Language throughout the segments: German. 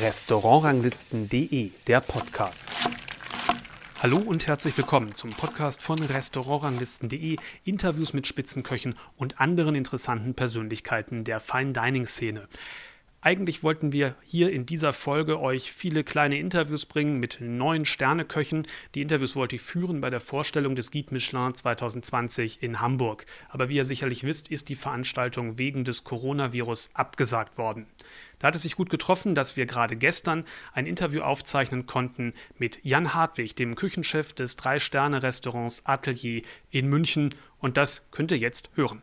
Restaurantranglisten.de, der Podcast. Hallo und herzlich willkommen zum Podcast von Restaurantranglisten.de, Interviews mit Spitzenköchen und anderen interessanten Persönlichkeiten der Fine Dining Szene. Eigentlich wollten wir hier in dieser Folge euch viele kleine Interviews bringen mit neuen Sterneköchen. Die Interviews wollte ich führen bei der Vorstellung des Guide Michelin 2020 in Hamburg. Aber wie ihr sicherlich wisst, ist die Veranstaltung wegen des Coronavirus abgesagt worden. Da hat es sich gut getroffen, dass wir gerade gestern ein Interview aufzeichnen konnten mit Jan Hartwig, dem Küchenchef des Drei-Sterne-Restaurants Atelier in München. Und das könnt ihr jetzt hören.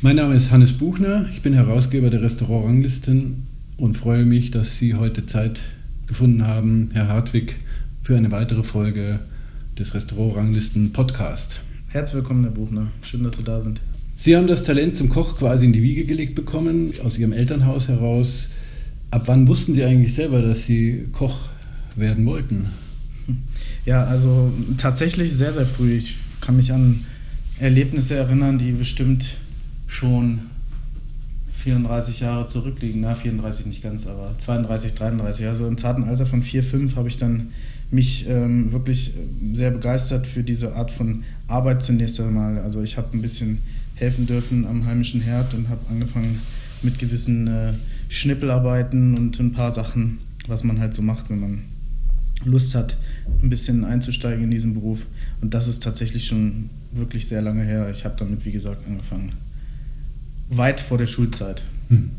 Mein Name ist Hannes Buchner, ich bin Herausgeber der Restaurantranglisten und freue mich, dass Sie heute Zeit gefunden haben, Herr Hartwig, für eine weitere Folge des Restaurantranglisten Podcast. Herzlich willkommen, Herr Buchner. Schön, dass Sie da sind. Sie haben das Talent zum Koch quasi in die Wiege gelegt bekommen, aus Ihrem Elternhaus heraus. Ab wann wussten Sie eigentlich selber, dass Sie Koch werden wollten? Ja, also tatsächlich sehr, sehr früh. Ich kann mich an Erlebnisse erinnern, die bestimmt schon 34 Jahre zurückliegen. Na, 34 nicht ganz, aber 32, 33. Also im zarten Alter von 4, 5 habe ich dann mich ähm, wirklich sehr begeistert für diese Art von Arbeit zunächst einmal. Also ich habe ein bisschen helfen dürfen am heimischen Herd und habe angefangen mit gewissen äh, Schnippelarbeiten und ein paar Sachen, was man halt so macht, wenn man Lust hat, ein bisschen einzusteigen in diesen Beruf. Und das ist tatsächlich schon wirklich sehr lange her. Ich habe damit, wie gesagt, angefangen weit vor der Schulzeit. Hm.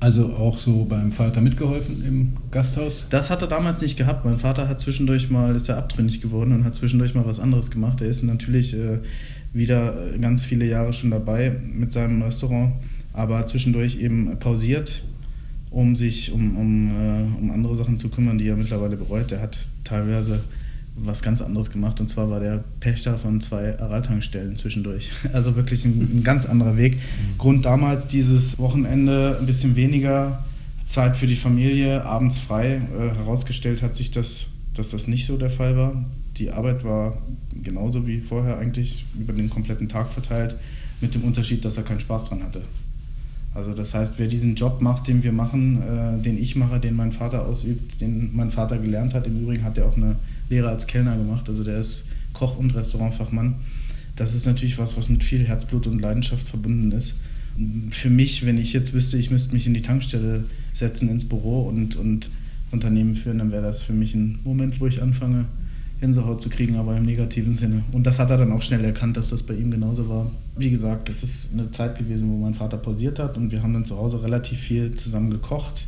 Also auch so beim Vater mitgeholfen im Gasthaus? Das hat er damals nicht gehabt. Mein Vater hat zwischendurch mal, ist ja abtrünnig geworden und hat zwischendurch mal was anderes gemacht. Er ist natürlich äh, wieder ganz viele Jahre schon dabei mit seinem Restaurant, aber zwischendurch eben pausiert, um sich um, um, äh, um andere Sachen zu kümmern, die er mittlerweile bereut. Er hat teilweise was ganz anderes gemacht und zwar war der Pächter von zwei Araltankstellen zwischendurch. Also wirklich ein, ein ganz anderer Weg. Mhm. Grund damals dieses Wochenende ein bisschen weniger Zeit für die Familie, abends frei. Äh, herausgestellt hat sich, das, dass das nicht so der Fall war. Die Arbeit war genauso wie vorher eigentlich über den kompletten Tag verteilt, mit dem Unterschied, dass er keinen Spaß dran hatte. Also das heißt, wer diesen Job macht, den wir machen, äh, den ich mache, den mein Vater ausübt, den mein Vater gelernt hat, im Übrigen hat er auch eine Lehre als Kellner gemacht, also der ist Koch und Restaurantfachmann. Das ist natürlich was, was mit viel Herzblut und Leidenschaft verbunden ist. Für mich, wenn ich jetzt wüsste, ich müsste mich in die Tankstelle setzen, ins Büro und, und Unternehmen führen, dann wäre das für mich ein Moment, wo ich anfange, Gänsehaut zu kriegen, aber im negativen Sinne. Und das hat er dann auch schnell erkannt, dass das bei ihm genauso war. Wie gesagt, das ist eine Zeit gewesen, wo mein Vater pausiert hat und wir haben dann zu Hause relativ viel zusammen gekocht,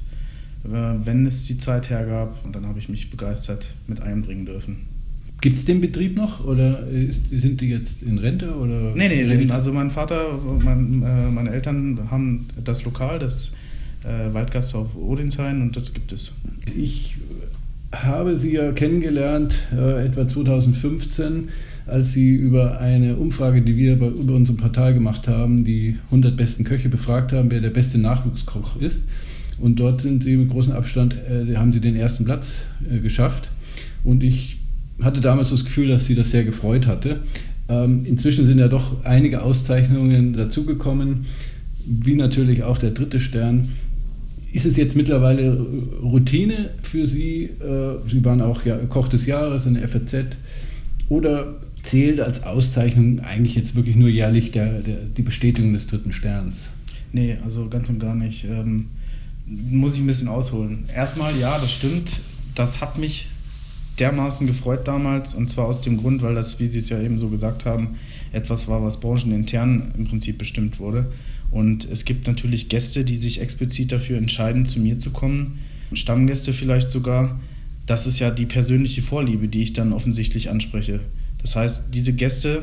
wenn es die Zeit hergab. Und dann habe ich mich begeistert mit einbringen dürfen. Gibt es den Betrieb noch oder ist, sind die jetzt in Rente? Oder nee, nee, also mein Vater, mein, äh, meine Eltern haben das Lokal, das äh, Waldgasthof Odinshain und das gibt es. Ich habe Sie ja kennengelernt, äh, etwa 2015, als Sie über eine Umfrage, die wir bei, über unserem Portal gemacht haben, die 100 besten Köche befragt haben, wer der beste Nachwuchskoch ist. Und dort sind Sie mit großem Abstand, äh, haben Sie den ersten Platz äh, geschafft. Und ich hatte damals das Gefühl, dass Sie das sehr gefreut hatte. Ähm, inzwischen sind ja doch einige Auszeichnungen dazugekommen, wie natürlich auch der dritte Stern. Ist es jetzt mittlerweile Routine für Sie? Äh, Sie waren auch ja, Koch des Jahres in der FAZ. Oder zählt als Auszeichnung eigentlich jetzt wirklich nur jährlich der, der, die Bestätigung des dritten Sterns? Nee, also ganz und gar nicht. Ähm, muss ich ein bisschen ausholen. Erstmal, ja, das stimmt. Das hat mich dermaßen gefreut damals. Und zwar aus dem Grund, weil das, wie Sie es ja eben so gesagt haben, etwas war, was branchenintern im Prinzip bestimmt wurde. Und es gibt natürlich Gäste, die sich explizit dafür entscheiden, zu mir zu kommen. Stammgäste vielleicht sogar. Das ist ja die persönliche Vorliebe, die ich dann offensichtlich anspreche. Das heißt, diese Gäste,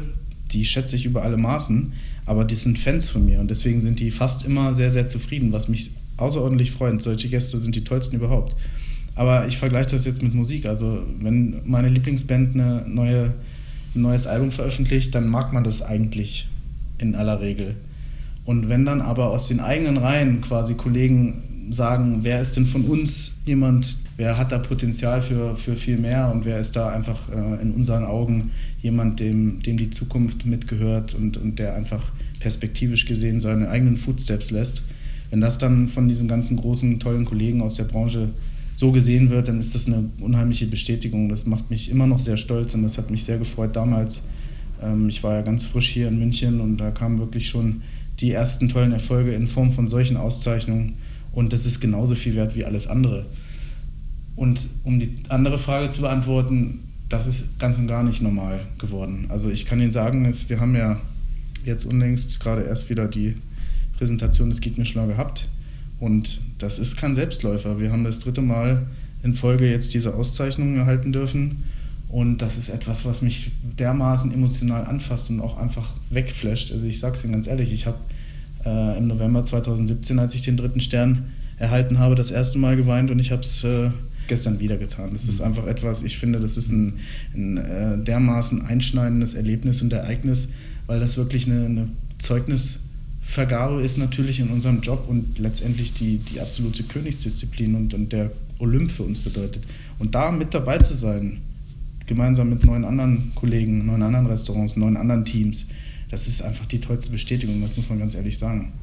die schätze ich über alle Maßen, aber die sind Fans von mir und deswegen sind die fast immer sehr, sehr zufrieden, was mich außerordentlich freut. Solche Gäste sind die tollsten überhaupt. Aber ich vergleiche das jetzt mit Musik. Also, wenn meine Lieblingsband eine neue, ein neues Album veröffentlicht, dann mag man das eigentlich in aller Regel. Und wenn dann aber aus den eigenen Reihen quasi Kollegen sagen, wer ist denn von uns jemand, wer hat da Potenzial für, für viel mehr und wer ist da einfach äh, in unseren Augen jemand, dem, dem die Zukunft mitgehört und, und der einfach perspektivisch gesehen seine eigenen Footsteps lässt, wenn das dann von diesen ganzen großen, tollen Kollegen aus der Branche so gesehen wird, dann ist das eine unheimliche Bestätigung. Das macht mich immer noch sehr stolz und das hat mich sehr gefreut damals. Ähm, ich war ja ganz frisch hier in München und da kamen wirklich schon die ersten tollen Erfolge in Form von solchen Auszeichnungen und das ist genauso viel wert wie alles andere. Und um die andere Frage zu beantworten, das ist ganz und gar nicht normal geworden. Also ich kann Ihnen sagen, wir haben ja jetzt unlängst gerade erst wieder die Präsentation des mir schlau gehabt. Und das ist kein Selbstläufer. Wir haben das dritte Mal in Folge jetzt diese Auszeichnung erhalten dürfen. Und das ist etwas, was mich dermaßen emotional anfasst und auch einfach wegflasht. Also ich sage es Ihnen ganz ehrlich, ich habe äh, im November 2017, als ich den dritten Stern erhalten habe, das erste Mal geweint und ich habe es äh, gestern wieder getan. Das ist mhm. einfach etwas, ich finde, das ist ein, ein äh, dermaßen einschneidendes Erlebnis und Ereignis, weil das wirklich eine, eine Zeugnisvergabe ist natürlich in unserem Job und letztendlich die, die absolute Königsdisziplin und, und der Olymp für uns bedeutet. Und da mit dabei zu sein, gemeinsam mit neun anderen Kollegen, neun anderen Restaurants, neun anderen Teams, das ist einfach die tollste Bestätigung, das muss man ganz ehrlich sagen.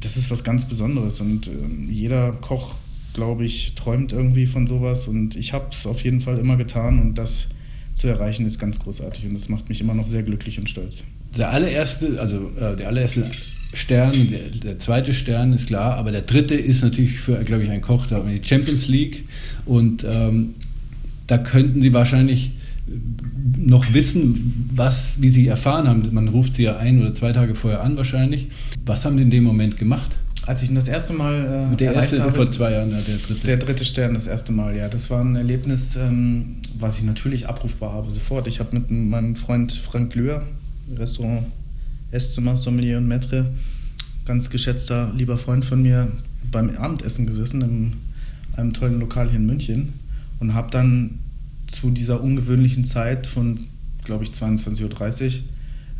Das ist was ganz Besonderes und äh, jeder Koch, glaube ich, träumt irgendwie von sowas und ich habe es auf jeden Fall immer getan und das zu erreichen ist ganz großartig und das macht mich immer noch sehr glücklich und stolz. Der allererste, also äh, der allererste Stern, der, der, zweite Stern ist klar, aber der dritte ist natürlich für, glaube ich, ein Koch, da die Champions League und ähm, da könnten Sie wahrscheinlich noch wissen, was, wie Sie erfahren haben. Man ruft Sie ja ein oder zwei Tage vorher an wahrscheinlich. Was haben Sie in dem Moment gemacht? Als ich ihn das erste Mal äh, der erste habe, vor zwei Jahren, ja, der dritte. Der dritte Stern das erste Mal, ja. Das war ein Erlebnis, ähm, was ich natürlich abrufbar habe sofort. Ich habe mit meinem Freund Frank Lühr, Restaurant Esszimmer, Sommelier und Maître, ganz geschätzter, lieber Freund von mir, beim Abendessen gesessen in einem tollen Lokal hier in München und habe dann zu dieser ungewöhnlichen Zeit von, glaube ich, 22.30 Uhr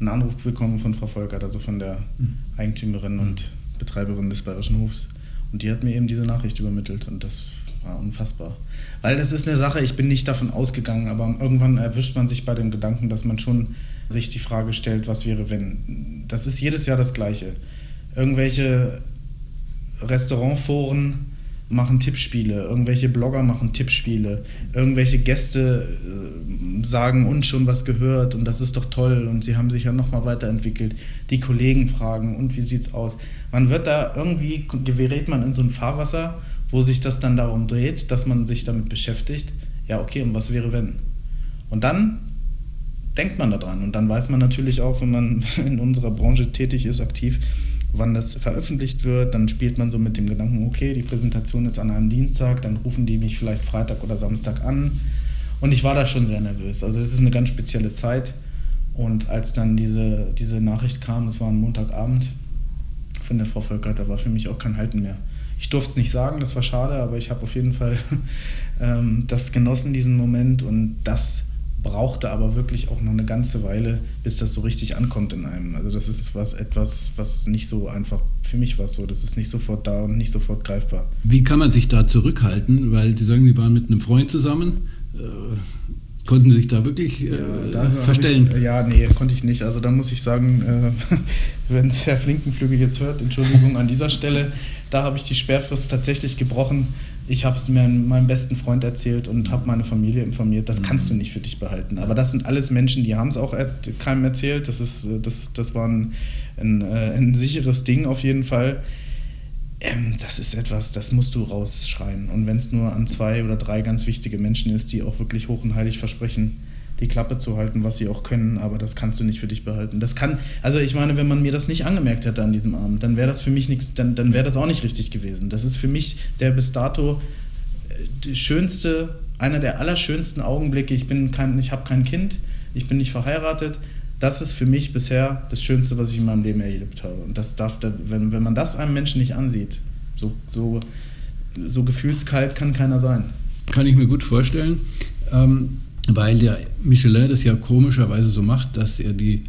einen Anruf bekommen von Frau Volkert, also von der mhm. Eigentümerin und Betreiberin des Bayerischen Hofs. Und die hat mir eben diese Nachricht übermittelt und das war unfassbar. Weil das ist eine Sache, ich bin nicht davon ausgegangen, aber irgendwann erwischt man sich bei dem Gedanken, dass man schon sich die Frage stellt, was wäre, wenn. Das ist jedes Jahr das Gleiche. Irgendwelche Restaurantforen machen Tippspiele, irgendwelche Blogger machen Tippspiele, irgendwelche Gäste äh, sagen uns schon was gehört und das ist doch toll und sie haben sich ja nochmal weiterentwickelt. Die Kollegen fragen und wie sieht's aus? Man wird da irgendwie, gerät man in so ein Fahrwasser, wo sich das dann darum dreht, dass man sich damit beschäftigt. Ja, okay, und was wäre wenn? Und dann denkt man daran und dann weiß man natürlich auch, wenn man in unserer Branche tätig ist, aktiv, wann das veröffentlicht wird. Dann spielt man so mit dem Gedanken, okay, die Präsentation ist an einem Dienstag, dann rufen die mich vielleicht Freitag oder Samstag an. Und ich war da schon sehr nervös. Also das ist eine ganz spezielle Zeit. Und als dann diese, diese Nachricht kam, das war ein Montagabend von der Frau Völkert, da war für mich auch kein Halten mehr. Ich durfte es nicht sagen, das war schade, aber ich habe auf jeden Fall ähm, das genossen, diesen Moment. Und das brauchte aber wirklich auch noch eine ganze Weile, bis das so richtig ankommt in einem. Also das ist was etwas, was nicht so einfach, für mich war es so, das ist nicht sofort da und nicht sofort greifbar. Wie kann man sich da zurückhalten? Weil Sie sagen, Sie waren mit einem Freund zusammen. Äh, konnten Sie sich da wirklich äh, ja, verstellen? Ich, ja, nee, konnte ich nicht. Also da muss ich sagen, äh, wenn Herr Flinkenflügel jetzt hört, Entschuldigung an dieser Stelle, da habe ich die Sperrfrist tatsächlich gebrochen ich habe es mir meinem besten Freund erzählt und habe meine Familie informiert. Das kannst du mhm. nicht für dich behalten. Aber das sind alles Menschen, die haben es auch keinem erzählt. Das, ist, das, das war ein, ein, äh, ein sicheres Ding auf jeden Fall. Ähm, das ist etwas, das musst du rausschreien. Und wenn es nur an zwei oder drei ganz wichtige Menschen ist, die auch wirklich hoch und heilig versprechen, die Klappe zu halten, was sie auch können, aber das kannst du nicht für dich behalten. Das kann, also ich meine, wenn man mir das nicht angemerkt hätte an diesem Abend, dann wäre das für mich nichts, dann, dann wäre das auch nicht richtig gewesen. Das ist für mich der bis dato äh, schönste, einer der allerschönsten Augenblicke. Ich bin kein, ich habe kein Kind, ich bin nicht verheiratet. Das ist für mich bisher das Schönste, was ich in meinem Leben erlebt habe. Und das darf, wenn, wenn man das einem Menschen nicht ansieht, so, so, so gefühlskalt kann keiner sein. Kann ich mir gut vorstellen. Ähm, weil der Michelin das ja komischerweise so macht, dass er die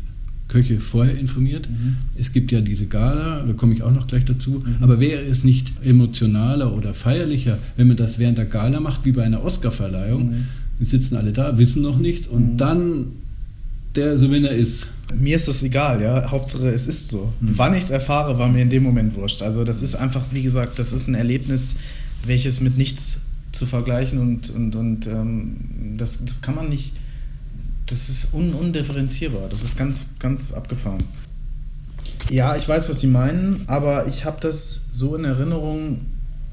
Köche vorher informiert. Mhm. Es gibt ja diese Gala, da komme ich auch noch gleich dazu. Mhm. Aber wäre es nicht emotionaler oder feierlicher, wenn man das während der Gala macht, wie bei einer Oscarverleihung? Mhm. Wir sitzen alle da, wissen noch nichts und mhm. dann der so, wenn er ist. Mir ist das egal, ja. Hauptsache, es ist so. Mhm. Wann ich es erfahre, war mir in dem Moment wurscht. Also, das ist einfach, wie gesagt, das ist ein Erlebnis, welches mit nichts zu vergleichen und, und, und ähm, das, das kann man nicht, das ist un, undifferenzierbar. Das ist ganz, ganz abgefahren. Ja, ich weiß, was Sie meinen, aber ich habe das so in Erinnerung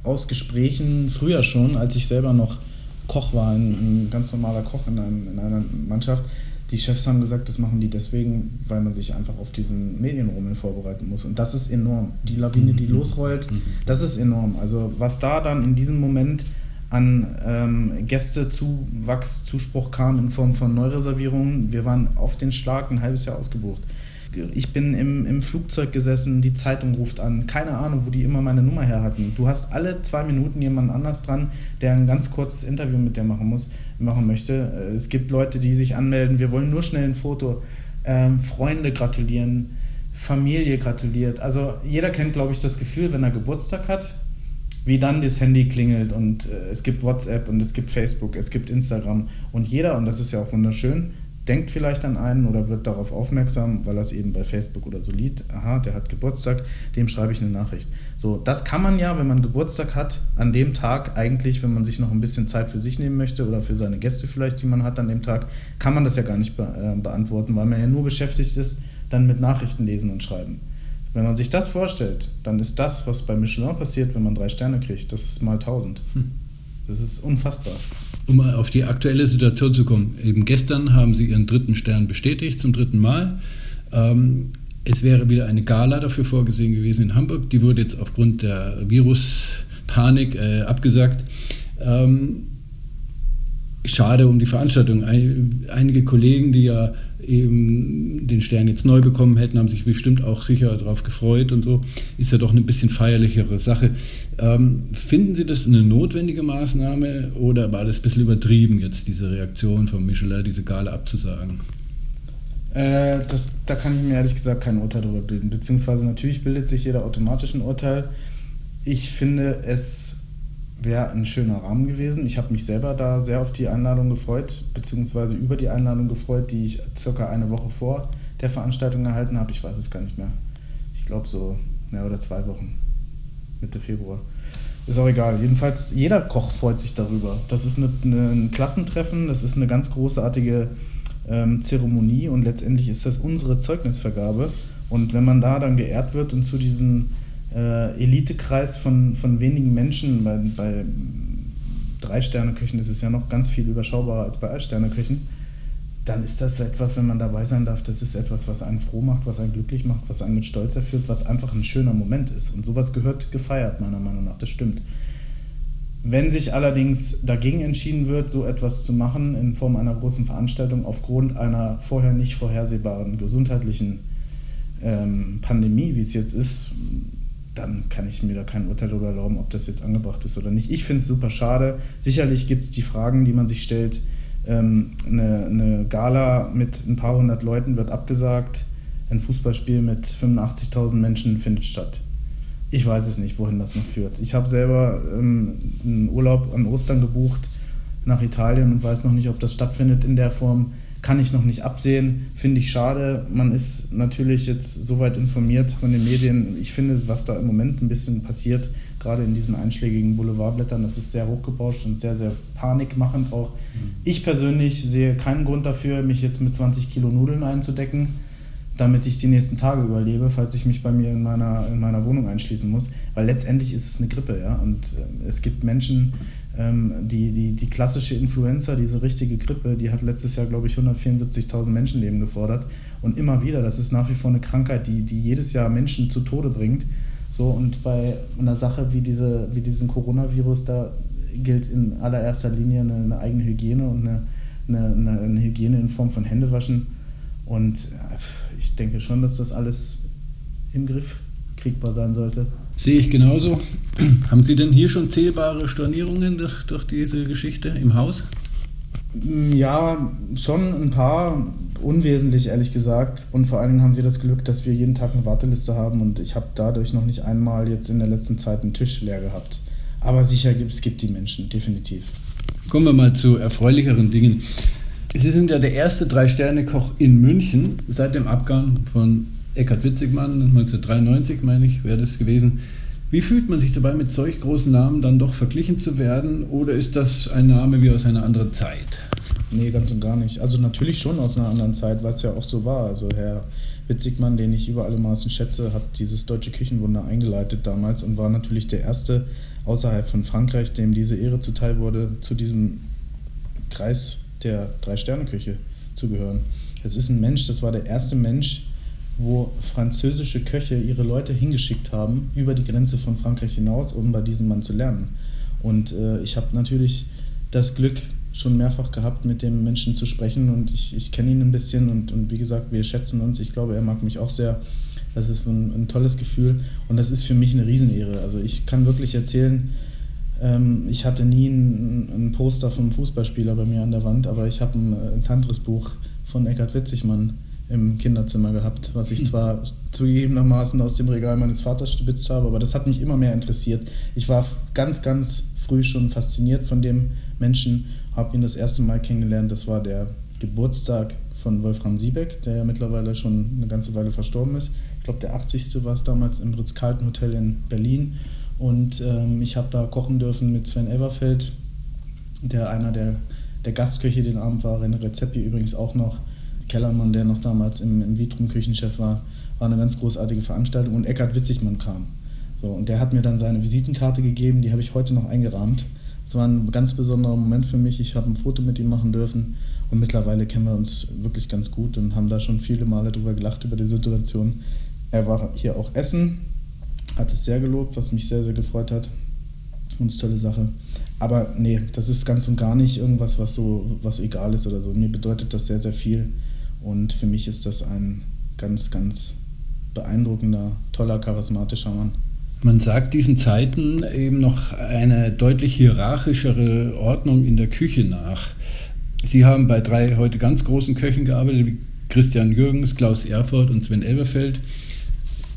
aus Gesprächen früher schon, als ich selber noch Koch war, ein, ein ganz normaler Koch in, einem, in einer Mannschaft die Chefs haben gesagt, das machen die deswegen, weil man sich einfach auf diesen Medienrummel vorbereiten muss. Und das ist enorm. Die Lawine, die mhm. losrollt, mhm. das ist enorm. Also was da dann in diesem Moment an ähm, Gästezuwachs, Zuspruch kam in Form von Neureservierungen, wir waren auf den Schlag ein halbes Jahr ausgebucht ich bin im, im Flugzeug gesessen, die Zeitung ruft an, keine Ahnung, wo die immer meine Nummer her hatten. Du hast alle zwei Minuten jemanden anders dran, der ein ganz kurzes Interview mit dir machen muss, machen möchte. Äh, es gibt Leute, die sich anmelden, wir wollen nur schnell ein Foto. Ähm, Freunde gratulieren, Familie gratuliert. Also jeder kennt, glaube ich, das Gefühl, wenn er Geburtstag hat, wie dann das Handy klingelt und äh, es gibt WhatsApp und es gibt Facebook, es gibt Instagram und jeder, und das ist ja auch wunderschön, denkt vielleicht an einen oder wird darauf aufmerksam, weil er es eben bei Facebook oder so liest. Aha, der hat Geburtstag, dem schreibe ich eine Nachricht. So, das kann man ja, wenn man Geburtstag hat, an dem Tag eigentlich, wenn man sich noch ein bisschen Zeit für sich nehmen möchte oder für seine Gäste vielleicht, die man hat an dem Tag, kann man das ja gar nicht be äh, beantworten, weil man ja nur beschäftigt ist, dann mit Nachrichten lesen und schreiben. Wenn man sich das vorstellt, dann ist das, was bei Michelin passiert, wenn man drei Sterne kriegt, das ist mal tausend. Hm. Das ist unfassbar. Um mal auf die aktuelle Situation zu kommen. Eben gestern haben Sie Ihren dritten Stern bestätigt, zum dritten Mal. Ähm, es wäre wieder eine Gala dafür vorgesehen gewesen in Hamburg. Die wurde jetzt aufgrund der Viruspanik äh, abgesagt. Ähm, schade um die Veranstaltung. Einige Kollegen, die ja eben den Stern jetzt neu bekommen hätten, haben sich bestimmt auch sicher darauf gefreut und so. Ist ja doch eine bisschen feierlichere Sache. Ähm, finden Sie das eine notwendige Maßnahme oder war das ein bisschen übertrieben, jetzt diese Reaktion von Michelin, diese Gala abzusagen? Äh, das, da kann ich mir ehrlich gesagt kein Urteil darüber bilden. Beziehungsweise natürlich bildet sich jeder automatisch ein Urteil. Ich finde es wäre ein schöner Rahmen gewesen. Ich habe mich selber da sehr auf die Einladung gefreut, beziehungsweise über die Einladung gefreut, die ich circa eine Woche vor der Veranstaltung erhalten habe. Ich weiß es gar nicht mehr. Ich glaube so, ja, oder zwei Wochen. Mitte Februar. Ist auch egal. Jedenfalls, jeder Koch freut sich darüber. Das ist eine, ein Klassentreffen, das ist eine ganz großartige ähm, Zeremonie und letztendlich ist das unsere Zeugnisvergabe. Und wenn man da dann geehrt wird und zu diesen äh, Elitekreis von, von wenigen Menschen. Bei, bei Drei-Sterne-Küchen ist es ja noch ganz viel überschaubarer als bei Ein-Sterne-Küchen. Dann ist das etwas, wenn man dabei sein darf, das ist etwas, was einen froh macht, was einen glücklich macht, was einen mit Stolz erfüllt, was einfach ein schöner Moment ist. Und sowas gehört gefeiert, meiner Meinung nach. Das stimmt. Wenn sich allerdings dagegen entschieden wird, so etwas zu machen in Form einer großen Veranstaltung aufgrund einer vorher nicht vorhersehbaren gesundheitlichen ähm, Pandemie, wie es jetzt ist, dann kann ich mir da kein Urteil darüber erlauben, ob das jetzt angebracht ist oder nicht. Ich finde es super schade. Sicherlich gibt es die Fragen, die man sich stellt. Ähm, eine, eine, Gala mit ein paar hundert Leuten wird abgesagt. Ein Fußballspiel mit 85.000 Menschen findet statt. Ich weiß es nicht, wohin das noch führt. Ich habe selber ähm, einen Urlaub an Ostern gebucht nach Italien und weiß noch nicht, ob das stattfindet in der Form kann ich noch nicht absehen, finde ich schade. Man ist natürlich jetzt soweit informiert von den Medien. Ich finde, was da im Moment ein bisschen passiert, gerade in diesen einschlägigen Boulevardblättern, das ist sehr hochgebauscht und sehr, sehr panikmachend auch. Mhm. Ich persönlich sehe keinen Grund dafür, mich jetzt mit 20 Kilo Nudeln einzudecken, damit ich die nächsten Tage überlebe, falls ich mich bei mir in meiner, in meiner Wohnung einschließen muss. Weil letztendlich ist es eine Grippe, ja. Und äh, es gibt Menschen, ähm, die, die, die klassische Influenza, diese richtige Grippe, die hat letztes Jahr, glaube ich, 174.000 Menschenleben gefordert. Und immer wieder, das ist nach wie vor eine Krankheit, die, die jedes Jahr Menschen zu Tode bringt. So, und bei einer Sache wie, diese, wie diesem Coronavirus, da gilt in allererster Linie eine, eine eigene Hygiene und eine, eine, eine, Hygiene in Form von Händewaschen. Und ich denke schon, dass das alles im Griff kriegbar sein sollte. Sehe ich genauso. Haben Sie denn hier schon zählbare Stornierungen durch, durch diese Geschichte im Haus? Ja, schon ein paar, unwesentlich ehrlich gesagt. Und vor allen Dingen haben wir das Glück, dass wir jeden Tag eine Warteliste haben und ich habe dadurch noch nicht einmal jetzt in der letzten Zeit einen Tisch leer gehabt. Aber sicher gibt es gibt die Menschen, definitiv. Kommen wir mal zu erfreulicheren Dingen. Sie sind ja der erste Drei-Sterne-Koch in München seit dem Abgang von Eckhard Witzigmann, 1993 meine ich, wäre das gewesen. Wie fühlt man sich dabei, mit solch großen Namen dann doch verglichen zu werden? Oder ist das ein Name wie aus einer anderen Zeit? Nee, ganz und gar nicht. Also natürlich schon aus einer anderen Zeit, weil es ja auch so war. Also Herr Witzigmann, den ich über alle Maßen schätze, hat dieses deutsche Küchenwunder eingeleitet damals und war natürlich der erste außerhalb von Frankreich, dem diese Ehre zuteil wurde, zu diesem Kreis der Drei-Sterne-Küche zu gehören. Es ist ein Mensch, das war der erste Mensch, wo französische Köche ihre Leute hingeschickt haben, über die Grenze von Frankreich hinaus, um bei diesem Mann zu lernen. Und äh, ich habe natürlich das Glück schon mehrfach gehabt, mit dem Menschen zu sprechen und ich, ich kenne ihn ein bisschen und, und wie gesagt, wir schätzen uns. Ich glaube, er mag mich auch sehr. Das ist ein, ein tolles Gefühl und das ist für mich eine Riesenehre. Also ich kann wirklich erzählen, ähm, ich hatte nie ein, ein, Poster vom Fußballspieler bei mir an der Wand, aber ich habe ein, ein Tantris-Buch von Eckhard Witzigmann im Kinderzimmer gehabt, was ich zwar zugegebenermaßen aus dem Regal meines Vaters stibitzt habe, aber das hat mich immer mehr interessiert. Ich war ganz, ganz früh schon fasziniert von dem Menschen, habe ihn das erste Mal kennengelernt. Das war der Geburtstag von Wolfram Siebeck, der ja mittlerweile schon eine ganze Weile verstorben ist. Ich glaube, der 80. war es damals im Ritz-Carlton Hotel in Berlin. Und ähm, ich habe da kochen dürfen mit Sven Everfeld, der einer der, der Gastköche den Abend war. René Rezepi übrigens auch noch. Kellermann, der noch damals im, im Vitrum Küchenchef war, war eine ganz großartige Veranstaltung und Eckhard Witzigmann kam. So, und der hat mir dann seine Visitenkarte gegeben, die habe ich heute noch eingerahmt. Es war ein ganz besonderer Moment für mich. Ich habe ein Foto mit ihm machen dürfen und mittlerweile kennen wir uns wirklich ganz gut und haben da schon viele Male drüber gelacht über die Situation. Er war hier auch essen, hat es sehr gelobt, was mich sehr, sehr gefreut hat. Ganz tolle Sache. Aber nee, das ist ganz und gar nicht irgendwas, was so was egal ist oder so. Mir bedeutet das sehr, sehr viel. Und für mich ist das ein ganz, ganz beeindruckender, toller, charismatischer Mann. Man sagt diesen Zeiten eben noch eine deutlich hierarchischere Ordnung in der Küche nach. Sie haben bei drei heute ganz großen Köchen gearbeitet, wie Christian Jürgens, Klaus Erfurt und Sven Elberfeld.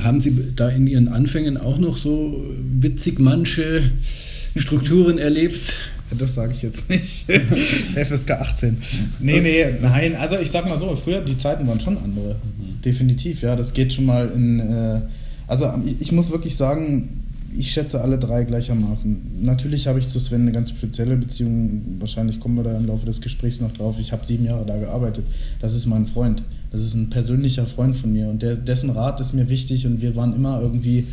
Haben Sie da in Ihren Anfängen auch noch so witzig manche Strukturen erlebt? Das sage ich jetzt nicht. FSK 18. Nee, nee, nein. Also ich sag mal so, früher die Zeiten waren schon andere. Mhm. Definitiv, ja. Das geht schon mal in. Äh, also ich, ich muss wirklich sagen, ich schätze alle drei gleichermaßen. Natürlich habe ich zu Sven eine ganz spezielle Beziehung. Wahrscheinlich kommen wir da im Laufe des Gesprächs noch drauf. Ich habe sieben Jahre da gearbeitet. Das ist mein Freund. Das ist ein persönlicher Freund von mir und der, dessen Rat ist mir wichtig und wir waren immer irgendwie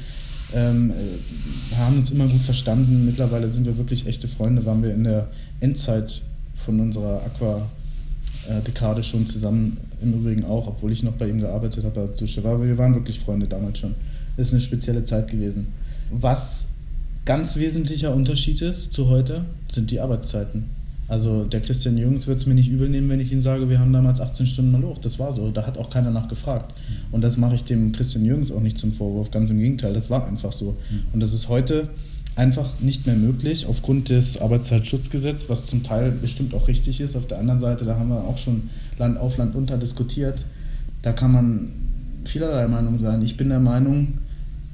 ähm, äh, haben uns immer gut verstanden. Mittlerweile sind wir wirklich echte Freunde. Waren wir in der Endzeit von unserer Aqua-Dekade schon zusammen. Im Übrigen auch, obwohl ich noch bei ihm gearbeitet habe als Aber wir waren wirklich Freunde damals schon. Das ist eine spezielle Zeit gewesen. Was ganz wesentlicher Unterschied ist zu heute, sind die Arbeitszeiten. Also der Christian Jürgens wird es mir nicht übel nehmen, wenn ich ihm sage, wir haben damals 18 Stunden mal hoch. Das war so. Da hat auch keiner nachgefragt. Mhm. Und das mache ich dem Christian Jürgens auch nicht zum Vorwurf. Ganz im Gegenteil, das war einfach so. Mhm. Und das ist heute einfach nicht mehr möglich aufgrund des Arbeitszeitschutzgesetzes, was zum Teil bestimmt auch richtig ist. Auf der anderen Seite, da haben wir auch schon Land auf Land unter diskutiert. Da kann man vielerlei Meinung sein. Ich bin der Meinung,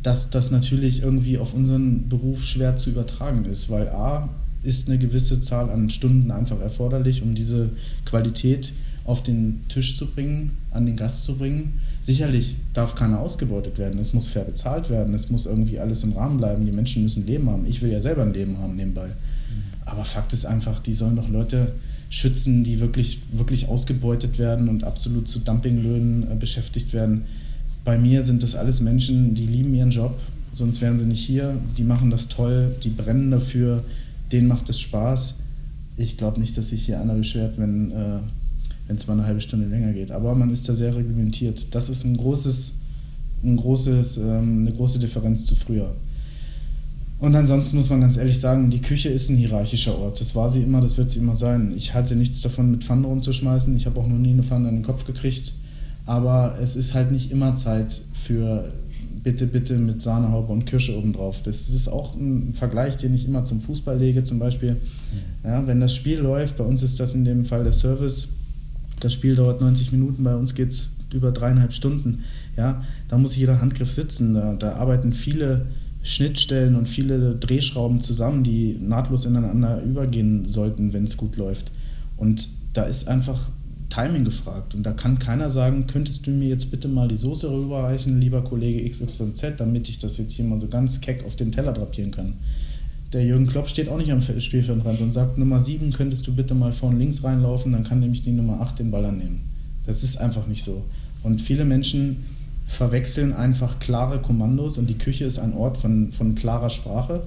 dass das natürlich irgendwie auf unseren Beruf schwer zu übertragen ist, weil A, ist eine gewisse Zahl an Stunden einfach erforderlich, um diese Qualität auf den Tisch zu bringen, an den Gast zu bringen. Sicherlich darf keiner ausgebeutet werden. Es muss fair bezahlt werden. Es muss irgendwie alles im Rahmen bleiben. Die Menschen müssen Leben haben. Ich will ja selber ein Leben haben nebenbei. Aber Fakt ist einfach, die sollen doch Leute schützen, die wirklich, wirklich ausgebeutet werden und absolut zu Dumpinglöhnen äh, beschäftigt werden. Bei mir sind das alles Menschen, die lieben ihren Job, sonst wären sie nicht hier. Die machen das toll, die brennen dafür, denen macht es Spaß. Ich glaube nicht, dass sich hier einer beschwert, wenn äh, es mal eine halbe Stunde länger geht. Aber man ist da sehr reglementiert. Das ist ein großes, ein großes, ähm, eine große Differenz zu früher. Und ansonsten muss man ganz ehrlich sagen, die Küche ist ein hierarchischer Ort. Das war sie immer, das wird sie immer sein. Ich halte nichts davon, mit Pfannen rumzuschmeißen. Ich habe auch noch nie eine Pfanne an den Kopf gekriegt. Aber es ist halt nicht immer Zeit für bitte, bitte mit Sahnehaube und Kirsche obendrauf. Das ist auch ein Vergleich, den ich immer zum Fußball lege. Zum Beispiel, ja, wenn das Spiel läuft, bei uns ist das in dem Fall der Service, das Spiel dauert 90 Minuten, bei uns geht es über dreieinhalb Stunden. Ja, da muss jeder Handgriff sitzen. Da, da arbeiten viele Schnittstellen und viele Drehschrauben zusammen, die nahtlos ineinander übergehen sollten, wenn es gut läuft. Und da ist einfach Timing gefragt. Und da kann keiner sagen, könntest du mir jetzt bitte mal die Soße rüberreichen, lieber Kollege XYZ, damit ich das jetzt hier mal so ganz keck auf den Teller drapieren kann. Der Jürgen Klopp steht auch nicht am Spielfeldrand und sagt, Nummer 7 könntest du bitte mal vorne links reinlaufen, dann kann nämlich die Nummer 8 den Ball annehmen. Das ist einfach nicht so. Und viele Menschen verwechseln einfach klare Kommandos und die Küche ist ein Ort von, von klarer Sprache,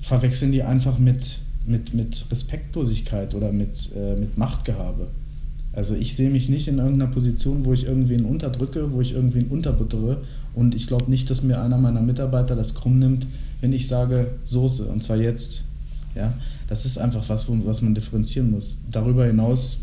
verwechseln die einfach mit, mit, mit Respektlosigkeit oder mit, äh, mit Machtgehabe. Also ich sehe mich nicht in irgendeiner Position, wo ich irgendwen unterdrücke, wo ich irgendwen unterbuttere. Und ich glaube nicht, dass mir einer meiner Mitarbeiter das krumm nimmt, wenn ich sage Soße und zwar jetzt. Ja, das ist einfach was, was man differenzieren muss. Darüber hinaus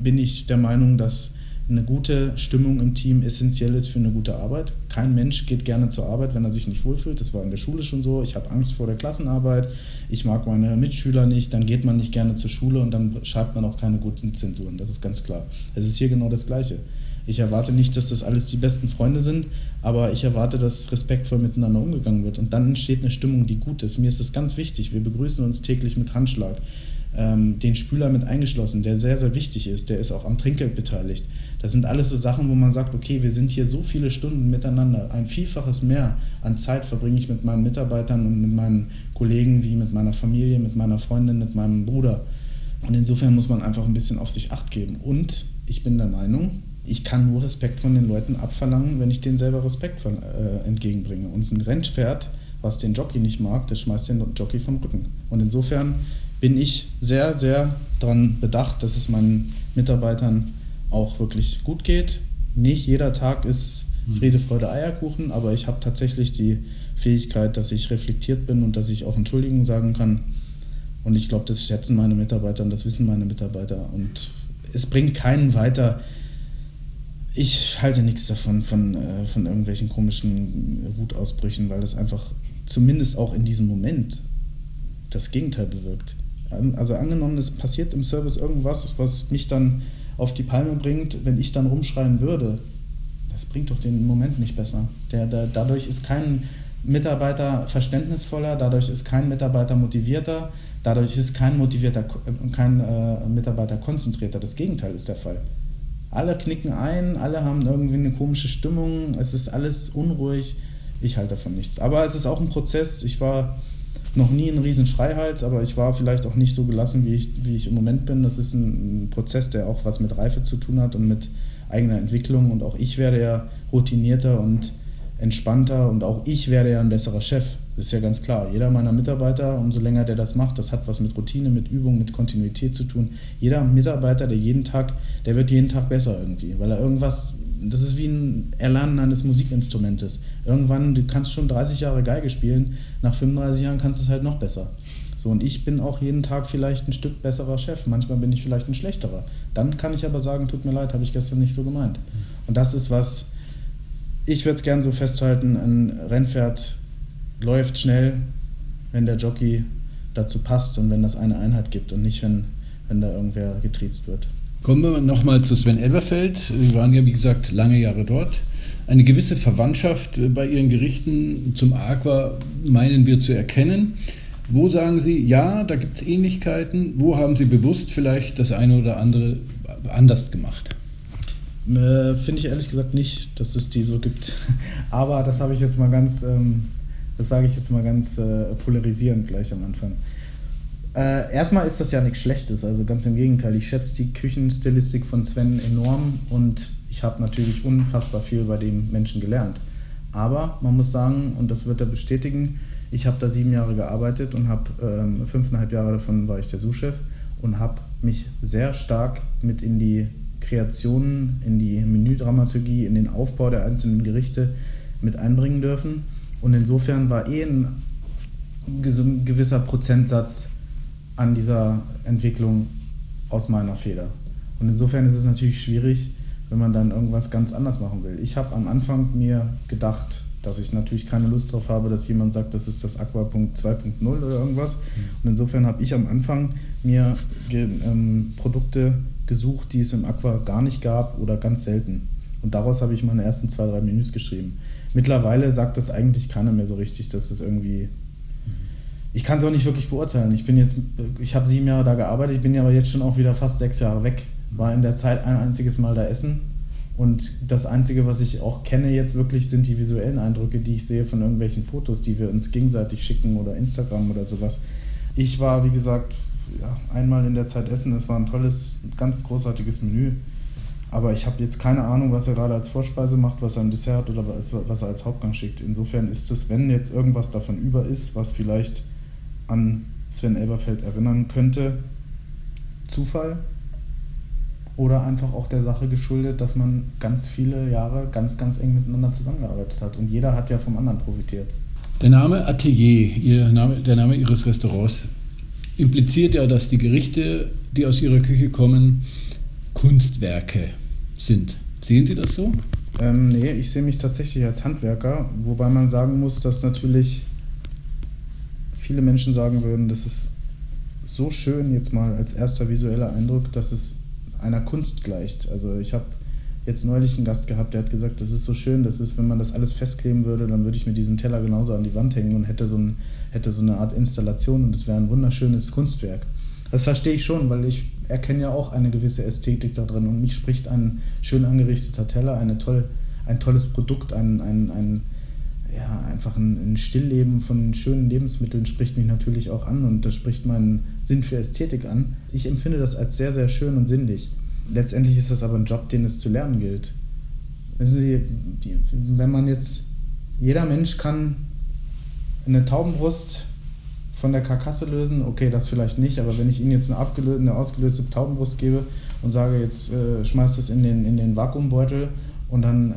bin ich der Meinung, dass eine gute Stimmung im Team essentiell ist für eine gute Arbeit. Kein Mensch geht gerne zur Arbeit, wenn er sich nicht wohlfühlt. Das war in der Schule schon so. Ich habe Angst vor der Klassenarbeit. Ich mag meine Mitschüler nicht. Dann geht man nicht gerne zur Schule und dann schreibt man auch keine guten Zensuren. Das ist ganz klar. Es ist hier genau das Gleiche. Ich erwarte nicht, dass das alles die besten Freunde sind, aber ich erwarte, dass respektvoll miteinander umgegangen wird. Und dann entsteht eine Stimmung, die gut ist. Mir ist das ganz wichtig. Wir begrüßen uns täglich mit Handschlag ähm, den Spüler mit eingeschlossen, der sehr, sehr wichtig ist, der ist auch am Trinkgeld beteiligt. Das sind alles so Sachen, wo man sagt, okay, wir sind hier so viele Stunden miteinander, ein Vielfaches mehr an Zeit verbringe ich mit meinen Mitarbeitern und mit meinen Kollegen, wie mit meiner Familie, mit meiner Freundin, mit meinem Bruder. Und insofern muss man einfach ein bisschen auf sich acht geben. Und ich bin der Meinung, ich kann nur Respekt von den Leuten abverlangen, wenn ich denen selber Respekt von, äh, entgegenbringe. Und ein Rennpferd, was den Jockey nicht mag, das schmeißt den Jockey vom Rücken. Und insofern bin ich sehr, sehr daran bedacht, dass es meinen Mitarbeitern auch wirklich gut geht. Nicht jeder Tag ist mhm. Friede, Freude, Eierkuchen, aber ich habe tatsächlich die Fähigkeit, dass ich reflektiert bin und dass ich auch Entschuldigung sagen kann. Und ich glaube, das schätzen meine Mitarbeiter und das wissen meine Mitarbeiter. Und es bringt keinen weiter. Ich halte nichts davon, von, äh, von irgendwelchen komischen Wutausbrüchen, weil das einfach zumindest auch in diesem Moment das Gegenteil bewirkt. Also angenommen, es passiert im Service irgendwas, was mich dann auf die Palme bringt, wenn ich dann rumschreien würde, das bringt doch den Moment nicht besser. Der, der, dadurch ist kein Mitarbeiter verständnisvoller, dadurch ist kein Mitarbeiter motivierter, dadurch ist kein motivierter, kein äh, Mitarbeiter konzentrierter. Das Gegenteil ist der Fall. Alle knicken ein, alle haben irgendwie eine komische Stimmung, es ist alles unruhig. Ich halte davon nichts. Aber es ist auch ein Prozess. Ich war noch nie ein riesen Schreihals, aber ich war vielleicht auch nicht so gelassen, wie ich, wie ich im Moment bin. Das ist ein, ein Prozess, der auch was mit Reife zu tun hat und mit eigener Entwicklung. Und auch ich werde ja routinierter und entspannter und auch ich werde ja ein besserer Chef. Das ist ja ganz klar. Jeder meiner Mitarbeiter, umso länger der das macht, das hat was mit Routine, mit Übung, mit Kontinuität zu tun. Jeder Mitarbeiter, der jeden Tag, der wird jeden Tag besser irgendwie, weil er irgendwas das ist wie ein Erlernen eines Musikinstrumentes. Irgendwann, du kannst schon 30 Jahre Geige spielen, nach 35 Jahren kannst du es halt noch besser. So, und ich bin auch jeden Tag vielleicht ein Stück besserer Chef. Manchmal bin ich vielleicht ein schlechterer. Dann kann ich aber sagen, tut mir leid, habe ich gestern nicht so gemeint. Und das ist was, ich würde es gerne so festhalten, ein Rennpferd läuft schnell, wenn der Jockey dazu passt und wenn das eine Einheit gibt und nicht, wenn, wenn da irgendwer getriezt wird. Kommen wir nochmal zu Sven Elverfeld. Sie waren ja, wie gesagt, lange Jahre dort. Eine gewisse Verwandtschaft bei Ihren Gerichten zum Aqua meinen wir zu erkennen. Wo sagen Sie, ja, da gibt es Ähnlichkeiten? Wo haben Sie bewusst vielleicht das eine oder andere anders gemacht? Äh, Finde ich ehrlich gesagt nicht, dass es die so gibt. Aber das habe ich jetzt mal ganz, ähm, das sage ich jetzt mal ganz äh, polarisierend gleich am Anfang. Äh, erstmal ist das ja nichts Schlechtes, also ganz im Gegenteil. Ich schätze die Küchenstilistik von Sven enorm und ich habe natürlich unfassbar viel bei dem Menschen gelernt. Aber man muss sagen, und das wird er bestätigen, ich habe da sieben Jahre gearbeitet und habe ähm, fünfeinhalb Jahre davon war ich der Sous-Chef und habe mich sehr stark mit in die Kreationen, in die Menüdramaturgie, in den Aufbau der einzelnen Gerichte mit einbringen dürfen. Und insofern war eh ein gewisser Prozentsatz an dieser Entwicklung aus meiner Feder. Und insofern ist es natürlich schwierig, wenn man dann irgendwas ganz anders machen will. Ich habe am Anfang mir gedacht, dass ich natürlich keine Lust darauf habe, dass jemand sagt, das ist das Aquapunkt 2.0 oder irgendwas. Und insofern habe ich am Anfang mir ähm, Produkte gesucht, die es im Aqua gar nicht gab oder ganz selten. Und daraus habe ich meine ersten zwei, drei Menüs geschrieben. Mittlerweile sagt das eigentlich keiner mehr so richtig, dass es irgendwie ich kann es auch nicht wirklich beurteilen. Ich bin jetzt, ich habe sieben Jahre da gearbeitet, ich bin ja aber jetzt schon auch wieder fast sechs Jahre weg. War in der Zeit ein einziges Mal da essen. Und das Einzige, was ich auch kenne jetzt wirklich, sind die visuellen Eindrücke, die ich sehe von irgendwelchen Fotos, die wir uns gegenseitig schicken oder Instagram oder sowas. Ich war, wie gesagt, ja, einmal in der Zeit essen. Es war ein tolles, ganz großartiges Menü. Aber ich habe jetzt keine Ahnung, was er gerade als Vorspeise macht, was er im Dessert oder was er als Hauptgang schickt. Insofern ist es, wenn jetzt irgendwas davon über ist, was vielleicht an Sven Elberfeld erinnern könnte, Zufall oder einfach auch der Sache geschuldet, dass man ganz viele Jahre ganz, ganz eng miteinander zusammengearbeitet hat und jeder hat ja vom anderen profitiert. Der Name Atelier, Ihr Name, der Name Ihres Restaurants, impliziert ja, dass die Gerichte, die aus Ihrer Küche kommen, Kunstwerke sind. Sehen Sie das so? Ähm, nee, ich sehe mich tatsächlich als Handwerker, wobei man sagen muss, dass natürlich viele Menschen sagen würden, das ist so schön jetzt mal als erster visueller Eindruck, dass es einer Kunst gleicht. Also ich habe jetzt neulich einen Gast gehabt, der hat gesagt, das ist so schön, das ist, wenn man das alles festkleben würde, dann würde ich mir diesen Teller genauso an die Wand hängen und hätte so, ein, hätte so eine Art Installation und es wäre ein wunderschönes Kunstwerk. Das verstehe ich schon, weil ich erkenne ja auch eine gewisse Ästhetik da drin und mich spricht ein schön angerichteter Teller, eine toll, ein tolles Produkt, ein, ein, ein ja, einfach ein, ein, Stillleben von schönen Lebensmitteln spricht mich natürlich auch an und das spricht meinen Sinn für Ästhetik an. Ich empfinde das als sehr, sehr schön und sinnlich. Letztendlich ist das aber ein Job, den es zu lernen gilt. Sie, wenn man jetzt, jeder Mensch kann eine Taubenbrust von der Karkasse lösen, okay, das vielleicht nicht, aber wenn ich Ihnen jetzt eine, eine ausgelöste Taubenbrust gebe und sage, jetzt äh, schmeißt das in den, in den Vakuumbeutel und dann äh,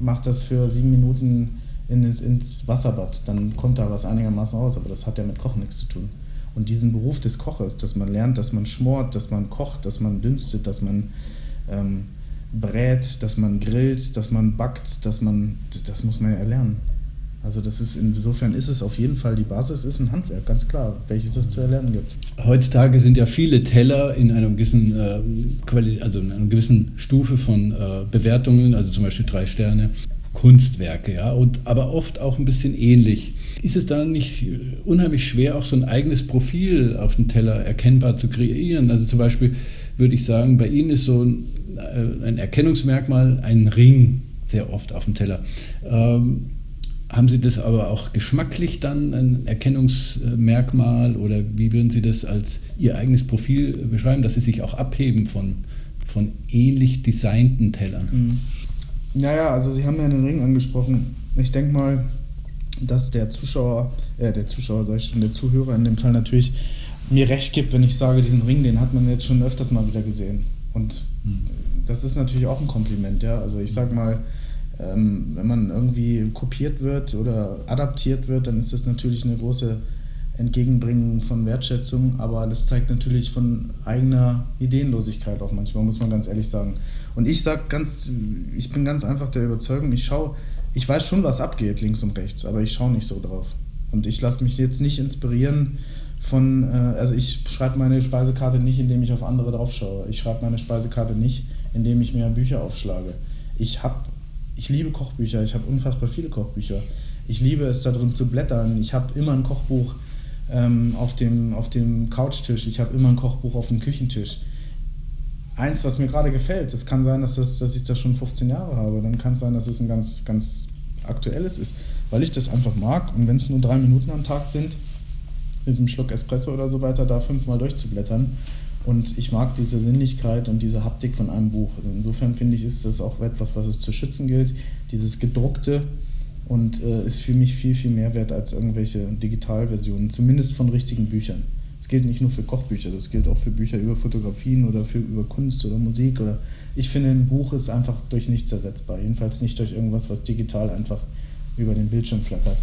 macht das für sieben Minuten in, ins, ins Wasserbad, dann kommt da was einigermaßen raus, aber das hat ja mit Kochen nichts zu tun. Und diesen Beruf des Koches, dass man lernt, dass man schmort, dass man kocht, dass man dünstet, dass man ähm, brät, dass man grillt, dass man backt, dass man, das muss man ja erlernen. Also das ist insofern ist es auf jeden Fall die Basis ist ein Handwerk, ganz klar, welches es zu erlernen gibt. Heutzutage sind ja viele Teller in einer gewissen äh, also in einer gewissen Stufe von äh, Bewertungen, also zum Beispiel drei Sterne, Kunstwerke, ja, und aber oft auch ein bisschen ähnlich. Ist es dann nicht unheimlich schwer, auch so ein eigenes Profil auf dem Teller erkennbar zu kreieren? Also zum Beispiel würde ich sagen, bei Ihnen ist so ein, äh, ein Erkennungsmerkmal ein Ring sehr oft auf dem Teller. Ähm, haben Sie das aber auch geschmacklich dann ein Erkennungsmerkmal oder wie würden Sie das als Ihr eigenes Profil beschreiben, dass Sie sich auch abheben von, von ähnlich designten Tellern? Mhm. Ja, ja, also Sie haben ja den Ring angesprochen. Ich denke mal, dass der Zuschauer, äh, der Zuschauer, sag ich schon, der Zuhörer in dem Fall natürlich mir recht gibt, wenn ich sage, diesen Ring, den hat man jetzt schon öfters mal wieder gesehen. Und mhm. das ist natürlich auch ein Kompliment, ja. Also ich sag mal, ähm, wenn man irgendwie kopiert wird oder adaptiert wird, dann ist das natürlich eine große Entgegenbringen von Wertschätzung, aber das zeigt natürlich von eigener Ideenlosigkeit auch manchmal, muss man ganz ehrlich sagen. Und ich sag ganz, ich bin ganz einfach der Überzeugung, ich schaue, ich weiß schon, was abgeht links und rechts, aber ich schaue nicht so drauf. Und ich lasse mich jetzt nicht inspirieren von, äh, also ich schreibe meine Speisekarte nicht, indem ich auf andere drauf schaue. Ich schreibe meine Speisekarte nicht, indem ich mir Bücher aufschlage. Ich habe, ich liebe Kochbücher, ich habe unfassbar viele Kochbücher. Ich liebe es, da drin zu blättern. Ich habe immer ein Kochbuch ähm, auf, dem, auf dem Couchtisch, ich habe immer ein Kochbuch auf dem Küchentisch eins, was mir gerade gefällt. Es kann sein, dass, das, dass ich das schon 15 Jahre habe. Dann kann es sein, dass es ein ganz, ganz aktuelles ist, weil ich das einfach mag. Und wenn es nur drei Minuten am Tag sind, mit einem Schluck Espresso oder so weiter, da fünfmal durchzublättern. Und ich mag diese Sinnlichkeit und diese Haptik von einem Buch. Insofern finde ich, ist das auch etwas, was es zu schützen gilt. Dieses gedruckte und äh, ist für mich viel, viel mehr wert als irgendwelche Digitalversionen, zumindest von richtigen Büchern gilt nicht nur für Kochbücher, das gilt auch für Bücher über Fotografien oder für, über Kunst oder Musik. Oder ich finde, ein Buch ist einfach durch nichts ersetzbar. Jedenfalls nicht durch irgendwas, was digital einfach über den Bildschirm flackert.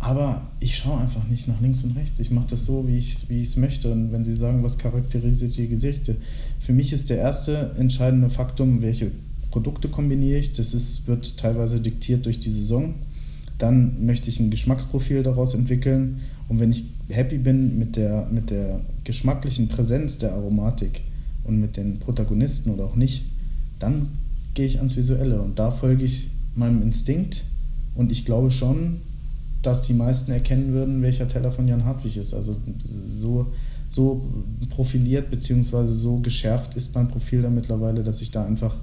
Aber ich schaue einfach nicht nach links und rechts. Ich mache das so, wie ich es wie möchte. Und wenn Sie sagen, was charakterisiert die Gesichter, für mich ist der erste entscheidende Faktum, welche Produkte kombiniere ich. Das ist, wird teilweise diktiert durch die Saison. Dann möchte ich ein Geschmacksprofil daraus entwickeln. Und wenn ich happy bin mit der, mit der geschmacklichen Präsenz der Aromatik und mit den Protagonisten oder auch nicht, dann gehe ich ans Visuelle und da folge ich meinem Instinkt und ich glaube schon, dass die meisten erkennen würden, welcher Teller von Jan Hartwig ist. Also so, so profiliert bzw. so geschärft ist mein Profil da mittlerweile, dass ich da einfach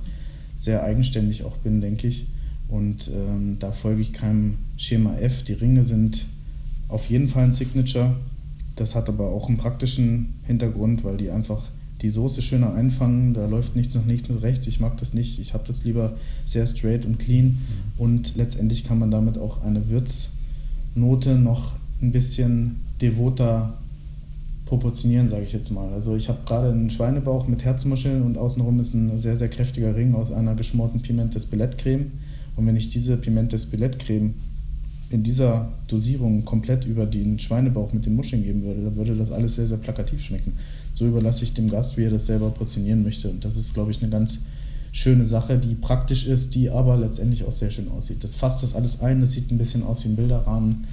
sehr eigenständig auch bin, denke ich. Und ähm, da folge ich keinem Schema F. Die Ringe sind auf jeden Fall ein Signature. Das hat aber auch einen praktischen Hintergrund, weil die einfach die Soße schöner einfangen. Da läuft nichts nach links und rechts. Ich mag das nicht. Ich habe das lieber sehr straight und clean. Mhm. Und letztendlich kann man damit auch eine Würznote noch ein bisschen devoter proportionieren, sage ich jetzt mal. Also ich habe gerade einen Schweinebauch mit Herzmuscheln und außenrum ist ein sehr, sehr kräftiger Ring aus einer geschmorten Piment Spilett-Creme. Und wenn ich diese Piment Spilett-Creme in dieser Dosierung komplett über den Schweinebauch mit den Muscheln geben würde, dann würde das alles sehr, sehr plakativ schmecken. So überlasse ich dem Gast, wie er das selber portionieren möchte. Und das ist, glaube ich, eine ganz schöne Sache, die praktisch ist, die aber letztendlich auch sehr schön aussieht. Das fasst das alles ein, das sieht ein bisschen aus wie ein Bilderrahmen.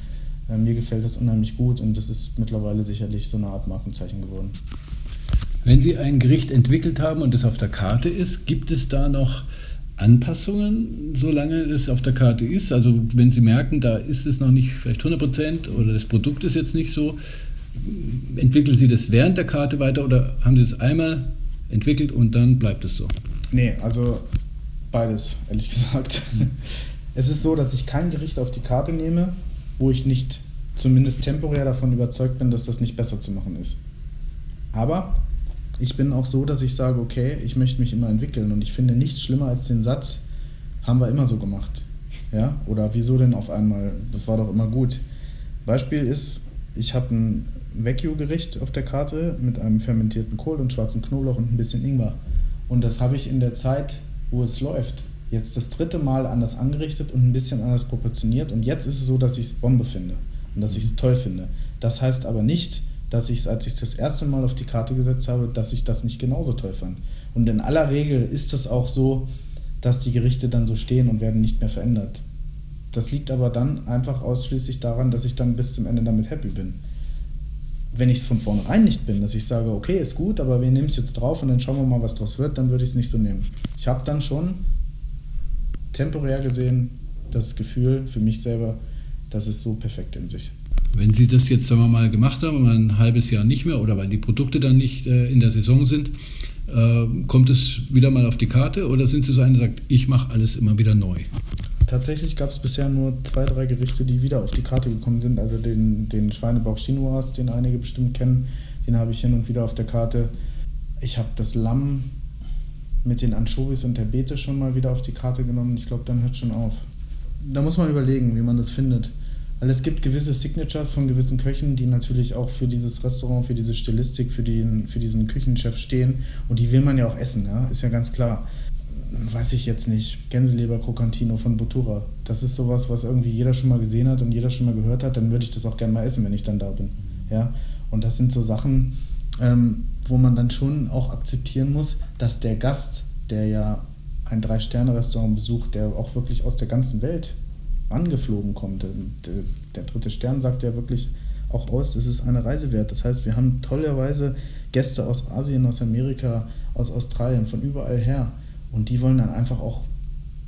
Äh, mir gefällt das unheimlich gut und das ist mittlerweile sicherlich so eine Art Markenzeichen geworden. Wenn Sie ein Gericht entwickelt haben und es auf der Karte ist, gibt es da noch Anpassungen, solange es auf der Karte ist? Also wenn Sie merken, da ist es noch nicht vielleicht 100 Prozent oder das Produkt ist jetzt nicht so, entwickeln Sie das während der Karte weiter oder haben Sie es einmal entwickelt und dann bleibt es so? Nee, also beides, ehrlich gesagt. Es ist so, dass ich kein Gericht auf die Karte nehme, wo ich nicht zumindest temporär davon überzeugt bin, dass das nicht besser zu machen ist. Aber ich bin auch so, dass ich sage, okay, ich möchte mich immer entwickeln und ich finde nichts schlimmer als den Satz, haben wir immer so gemacht. Ja? Oder wieso denn auf einmal? Das war doch immer gut. Beispiel ist, ich habe ein Vecchio-Gericht auf der Karte mit einem fermentierten Kohl und schwarzen Knoblauch und ein bisschen Ingwer. Und das habe ich in der Zeit, wo es läuft, jetzt das dritte Mal anders angerichtet und ein bisschen anders proportioniert. Und jetzt ist es so, dass ich es Bombe finde und dass ich es toll finde. Das heißt aber nicht, dass ich es, als ich das erste Mal auf die Karte gesetzt habe, dass ich das nicht genauso toll fand. Und in aller Regel ist es auch so, dass die Gerichte dann so stehen und werden nicht mehr verändert. Das liegt aber dann einfach ausschließlich daran, dass ich dann bis zum Ende damit happy bin. Wenn ich es von vornherein nicht bin, dass ich sage, okay, ist gut, aber wir nehmen es jetzt drauf und dann schauen wir mal, was draus wird, dann würde ich es nicht so nehmen. Ich habe dann schon temporär gesehen das Gefühl für mich selber, dass es so perfekt in sich. Wenn Sie das jetzt, sagen wir mal, gemacht haben, ein halbes Jahr nicht mehr oder weil die Produkte dann nicht äh, in der Saison sind, äh, kommt es wieder mal auf die Karte oder sind Sie so einer, der sagt, ich mache alles immer wieder neu? Tatsächlich gab es bisher nur zwei, drei Gerichte, die wieder auf die Karte gekommen sind. Also den, den Schweinebauch Chinois, den einige bestimmt kennen, den habe ich hin und wieder auf der Karte. Ich habe das Lamm mit den Anchovies und der Beete schon mal wieder auf die Karte genommen. Ich glaube, dann hört schon auf. Da muss man überlegen, wie man das findet. Weil es gibt gewisse Signatures von gewissen Köchen, die natürlich auch für dieses Restaurant, für diese Stilistik, für, den, für diesen Küchenchef stehen. Und die will man ja auch essen, ja? ist ja ganz klar. Weiß ich jetzt nicht. Gänseleber Crocantino von Botura. Das ist sowas, was irgendwie jeder schon mal gesehen hat und jeder schon mal gehört hat. Dann würde ich das auch gerne mal essen, wenn ich dann da bin. Ja? Und das sind so Sachen, ähm, wo man dann schon auch akzeptieren muss, dass der Gast, der ja ein Drei-Sterne-Restaurant besucht, der auch wirklich aus der ganzen Welt angeflogen kommt. Der, der, dritte Stern sagt ja wirklich auch aus, es ist eine Reise wert. Das heißt, wir haben tollerweise Gäste aus Asien, aus Amerika, aus Australien, von überall her. Und die wollen dann einfach auch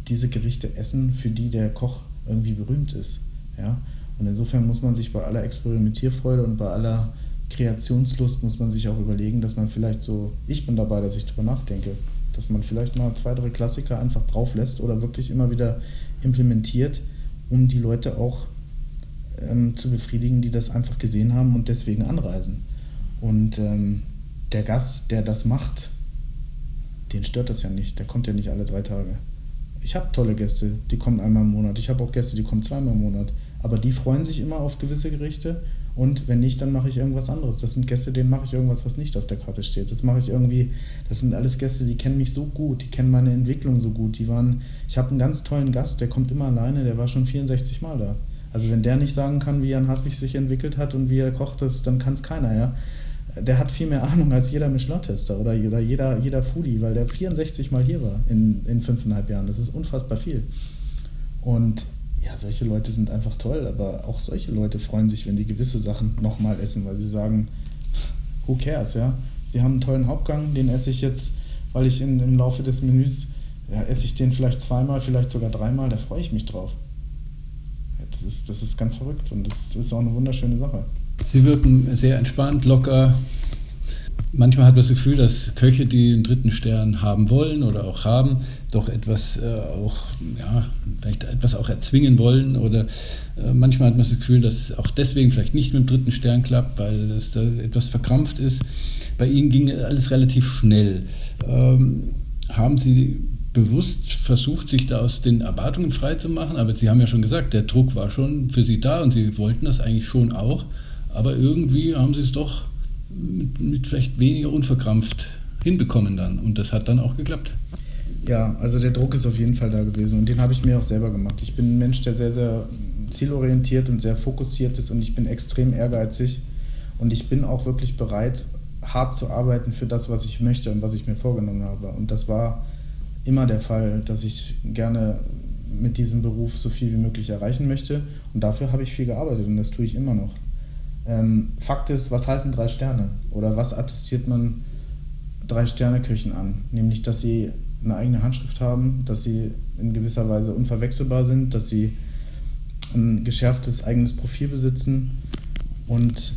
diese Gerichte essen, für die der Koch irgendwie berühmt ist. Ja? Und insofern muss man sich bei aller Experimentierfreude und bei aller Kreationslust muss man sich auch überlegen, dass man vielleicht so, ich bin dabei, dass ich darüber nachdenke, dass man vielleicht mal zwei, drei Klassiker einfach drauf lässt oder wirklich immer wieder implementiert, um die Leute auch ähm, zu befriedigen, die das einfach gesehen haben und deswegen anreisen. Und ähm, der Gast, der das macht, den stört das ja nicht. Der kommt ja nicht alle drei Tage. Ich habe tolle Gäste, die kommen einmal im Monat. Ich habe auch Gäste, die kommen zweimal im Monat. Aber die freuen sich immer auf gewisse Gerichte. Und wenn nicht, dann mache ich irgendwas anderes. Das sind Gäste, denen mache ich irgendwas, was nicht auf der Karte steht. Das mache ich irgendwie, das sind alles Gäste, die kennen mich so gut, die kennen meine Entwicklung so gut. Die waren, ich habe einen ganz tollen Gast, der kommt immer alleine, der war schon 64 Mal da. Also wenn der nicht sagen kann, wie Jan Hartwig sich entwickelt hat und wie er kocht, das, dann kann es keiner, ja. Der hat viel mehr Ahnung als jeder Michelin-Tester oder, oder jeder, jeder Foodie, weil der 64 Mal hier war in, in fünfeinhalb Jahren. Das ist unfassbar viel. Und ja, solche Leute sind einfach toll, aber auch solche Leute freuen sich, wenn die gewisse Sachen nochmal essen, weil sie sagen, who cares, ja? Sie haben einen tollen Hauptgang, den esse ich jetzt, weil ich in, im Laufe des Menüs, ja, esse ich den vielleicht zweimal, vielleicht sogar dreimal, da freue ich mich drauf. das ist, das ist ganz verrückt und das ist auch eine wunderschöne Sache. Sie wirken sehr entspannt, locker. Manchmal hat man das Gefühl, dass Köche, die einen dritten Stern haben wollen oder auch haben, doch etwas äh, auch, ja, vielleicht etwas auch erzwingen wollen. Oder äh, manchmal hat man das Gefühl, dass auch deswegen vielleicht nicht mit dem dritten Stern klappt, weil es da etwas verkrampft ist. Bei Ihnen ging alles relativ schnell. Ähm, haben Sie bewusst versucht, sich da aus den Erwartungen freizumachen? Aber Sie haben ja schon gesagt, der Druck war schon für Sie da und Sie wollten das eigentlich schon auch. Aber irgendwie haben Sie es doch mit, mit vielleicht weniger unverkrampft hinbekommen dann. Und das hat dann auch geklappt. Ja, also der Druck ist auf jeden Fall da gewesen und den habe ich mir auch selber gemacht. Ich bin ein Mensch, der sehr, sehr zielorientiert und sehr fokussiert ist und ich bin extrem ehrgeizig und ich bin auch wirklich bereit, hart zu arbeiten für das, was ich möchte und was ich mir vorgenommen habe. Und das war immer der Fall, dass ich gerne mit diesem Beruf so viel wie möglich erreichen möchte und dafür habe ich viel gearbeitet und das tue ich immer noch. Ähm, Fakt ist, was heißen drei Sterne? Oder was attestiert man drei Sterne-Köchen an? Nämlich, dass sie eine eigene Handschrift haben, dass sie in gewisser Weise unverwechselbar sind, dass sie ein geschärftes eigenes Profil besitzen und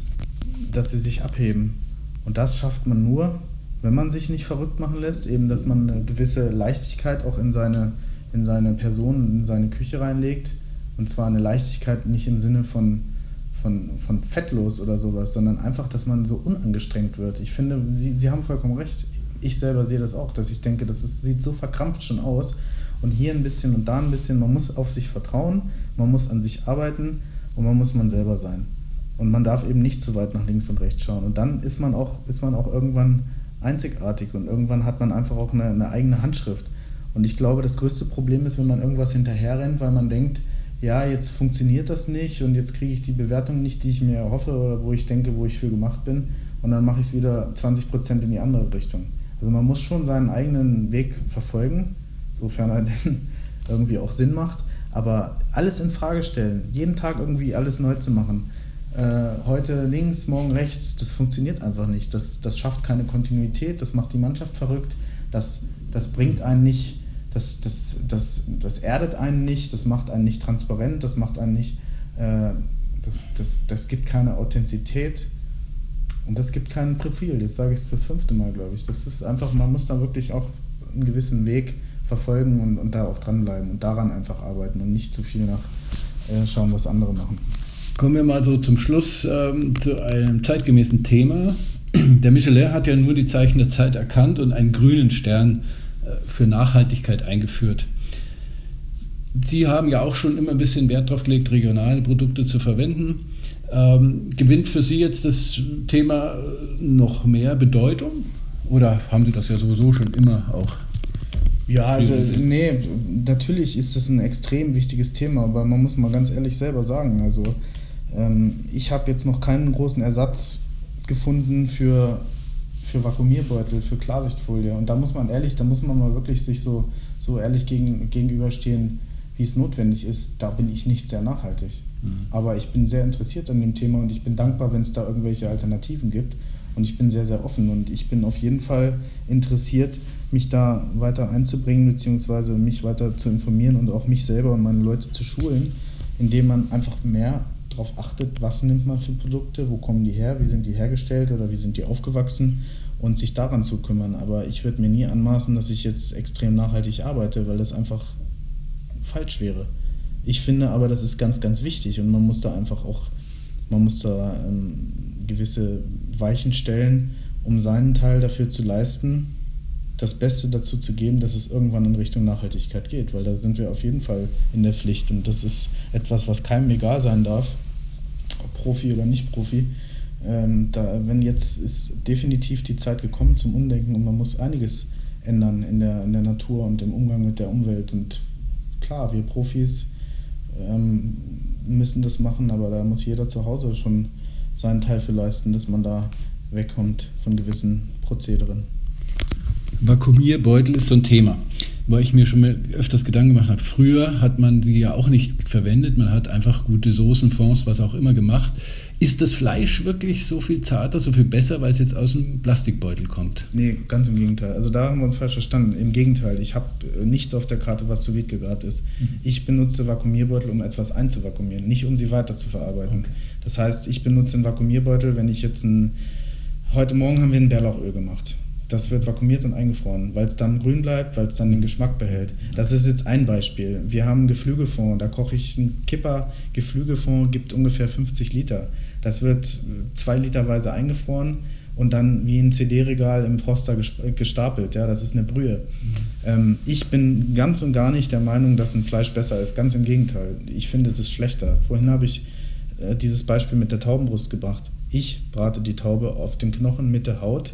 dass sie sich abheben. Und das schafft man nur, wenn man sich nicht verrückt machen lässt, eben dass man eine gewisse Leichtigkeit auch in seine, in seine Person, in seine Küche reinlegt. Und zwar eine Leichtigkeit nicht im Sinne von von, von fettlos oder sowas, sondern einfach, dass man so unangestrengt wird. Ich finde, Sie, Sie haben vollkommen recht. Ich selber sehe das auch, dass ich denke, das ist, sieht so verkrampft schon aus. Und hier ein bisschen und da ein bisschen. Man muss auf sich vertrauen, man muss an sich arbeiten und man muss man selber sein. Und man darf eben nicht zu weit nach links und rechts schauen. Und dann ist man auch, ist man auch irgendwann einzigartig und irgendwann hat man einfach auch eine, eine eigene Handschrift. Und ich glaube, das größte Problem ist, wenn man irgendwas hinterherrennt, weil man denkt, ja, jetzt funktioniert das nicht und jetzt kriege ich die Bewertung nicht, die ich mir hoffe oder wo ich denke, wo ich für gemacht bin. Und dann mache ich es wieder 20 Prozent in die andere Richtung. Also man muss schon seinen eigenen Weg verfolgen, sofern er denn irgendwie auch Sinn macht. Aber alles in Frage stellen, jeden Tag irgendwie alles neu zu machen. Äh, heute links, morgen rechts, das funktioniert einfach nicht. Das, das schafft keine Kontinuität, das macht die Mannschaft verrückt, das, das bringt einen nicht das, das, das, das erdet einen nicht, das macht einen nicht transparent, das macht einen nicht, äh, das, das, das gibt keine Authentizität und das gibt kein Profil. Jetzt sage ich es das fünfte Mal, glaube ich. Das ist einfach, man muss da wirklich auch einen gewissen Weg verfolgen und, und da auch dranbleiben und daran einfach arbeiten und nicht zu viel nach äh, schauen, was andere machen. Kommen wir mal so zum Schluss ähm, zu einem zeitgemäßen Thema. Der Michelin hat ja nur die Zeichen der Zeit erkannt und einen grünen Stern für Nachhaltigkeit eingeführt. Sie haben ja auch schon immer ein bisschen Wert darauf gelegt, regionale Produkte zu verwenden. Ähm, gewinnt für Sie jetzt das Thema noch mehr Bedeutung? Oder haben Sie das ja sowieso schon immer auch? Ja, also nee, natürlich ist das ein extrem wichtiges Thema, aber man muss mal ganz ehrlich selber sagen, also ähm, ich habe jetzt noch keinen großen Ersatz gefunden für für Vakuumierbeutel, für Klarsichtfolie. Und da muss man ehrlich, da muss man mal wirklich sich so, so ehrlich gegen, gegenüberstehen, wie es notwendig ist. Da bin ich nicht sehr nachhaltig. Mhm. Aber ich bin sehr interessiert an dem Thema und ich bin dankbar, wenn es da irgendwelche Alternativen gibt. Und ich bin sehr, sehr offen und ich bin auf jeden Fall interessiert, mich da weiter einzubringen, beziehungsweise mich weiter zu informieren und auch mich selber und meine Leute zu schulen, indem man einfach mehr darauf achtet, was nimmt man für Produkte, wo kommen die her, wie sind die hergestellt oder wie sind die aufgewachsen und sich daran zu kümmern. Aber ich würde mir nie anmaßen, dass ich jetzt extrem nachhaltig arbeite, weil das einfach falsch wäre. Ich finde aber, das ist ganz, ganz wichtig und man muss da einfach auch, man muss da ähm, gewisse Weichen stellen, um seinen Teil dafür zu leisten, das Beste dazu zu geben, dass es irgendwann in Richtung Nachhaltigkeit geht, weil da sind wir auf jeden Fall in der Pflicht und das ist etwas, was keinem egal sein darf, Profi oder nicht Profi. Ähm, da, wenn jetzt ist definitiv die Zeit gekommen zum Umdenken und man muss einiges ändern in der, in der Natur und im Umgang mit der Umwelt und klar, wir Profis ähm, müssen das machen, aber da muss jeder zu Hause schon seinen Teil für leisten, dass man da wegkommt von gewissen Prozederen. Vakuumierbeutel ist so ein Thema, weil ich mir schon mal öfters Gedanken gemacht habe. Früher hat man die ja auch nicht verwendet, man hat einfach gute Soßen, Fonds, was auch immer gemacht. Ist das Fleisch wirklich so viel zarter, so viel besser, weil es jetzt aus dem Plastikbeutel kommt? Nee, ganz im Gegenteil. Also da haben wir uns falsch verstanden. Im Gegenteil, ich habe äh, nichts auf der Karte, was zu gegart ist. Mhm. Ich benutze Vakuumierbeutel, um etwas einzuvakuumieren, nicht um sie weiter zu verarbeiten. Okay. Das heißt, ich benutze einen Vakuumierbeutel, wenn ich jetzt ein... Heute Morgen haben wir ein Bärlauchöl gemacht das wird vakuumiert und eingefroren, weil es dann grün bleibt, weil es dann den Geschmack behält. Das ist jetzt ein Beispiel. Wir haben einen Geflügelfond, da koche ich einen Kipper. Geflügelfond gibt ungefähr 50 Liter. Das wird zwei Literweise eingefroren und dann wie ein CD-Regal im Froster gestapelt. Ja, das ist eine Brühe. Mhm. Ähm, ich bin ganz und gar nicht der Meinung, dass ein Fleisch besser ist. Ganz im Gegenteil. Ich finde, es ist schlechter. Vorhin habe ich äh, dieses Beispiel mit der Taubenbrust gebracht. Ich brate die Taube auf dem Knochen mit der Haut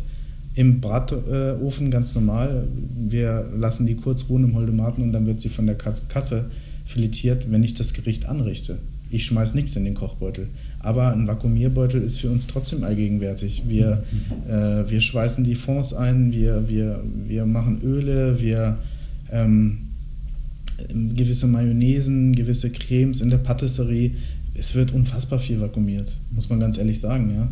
im Bratofen ganz normal. Wir lassen die kurz ruhen im Holdomaten und dann wird sie von der Kasse filetiert, wenn ich das Gericht anrichte. Ich schmeiß nichts in den Kochbeutel. Aber ein Vakuumierbeutel ist für uns trotzdem allgegenwärtig. Wir, äh, wir schweißen die Fonds ein, wir, wir, wir machen Öle, wir ähm, gewisse Mayonnaisen, gewisse Cremes in der Patisserie. Es wird unfassbar viel vakuumiert, muss man ganz ehrlich sagen. Ja?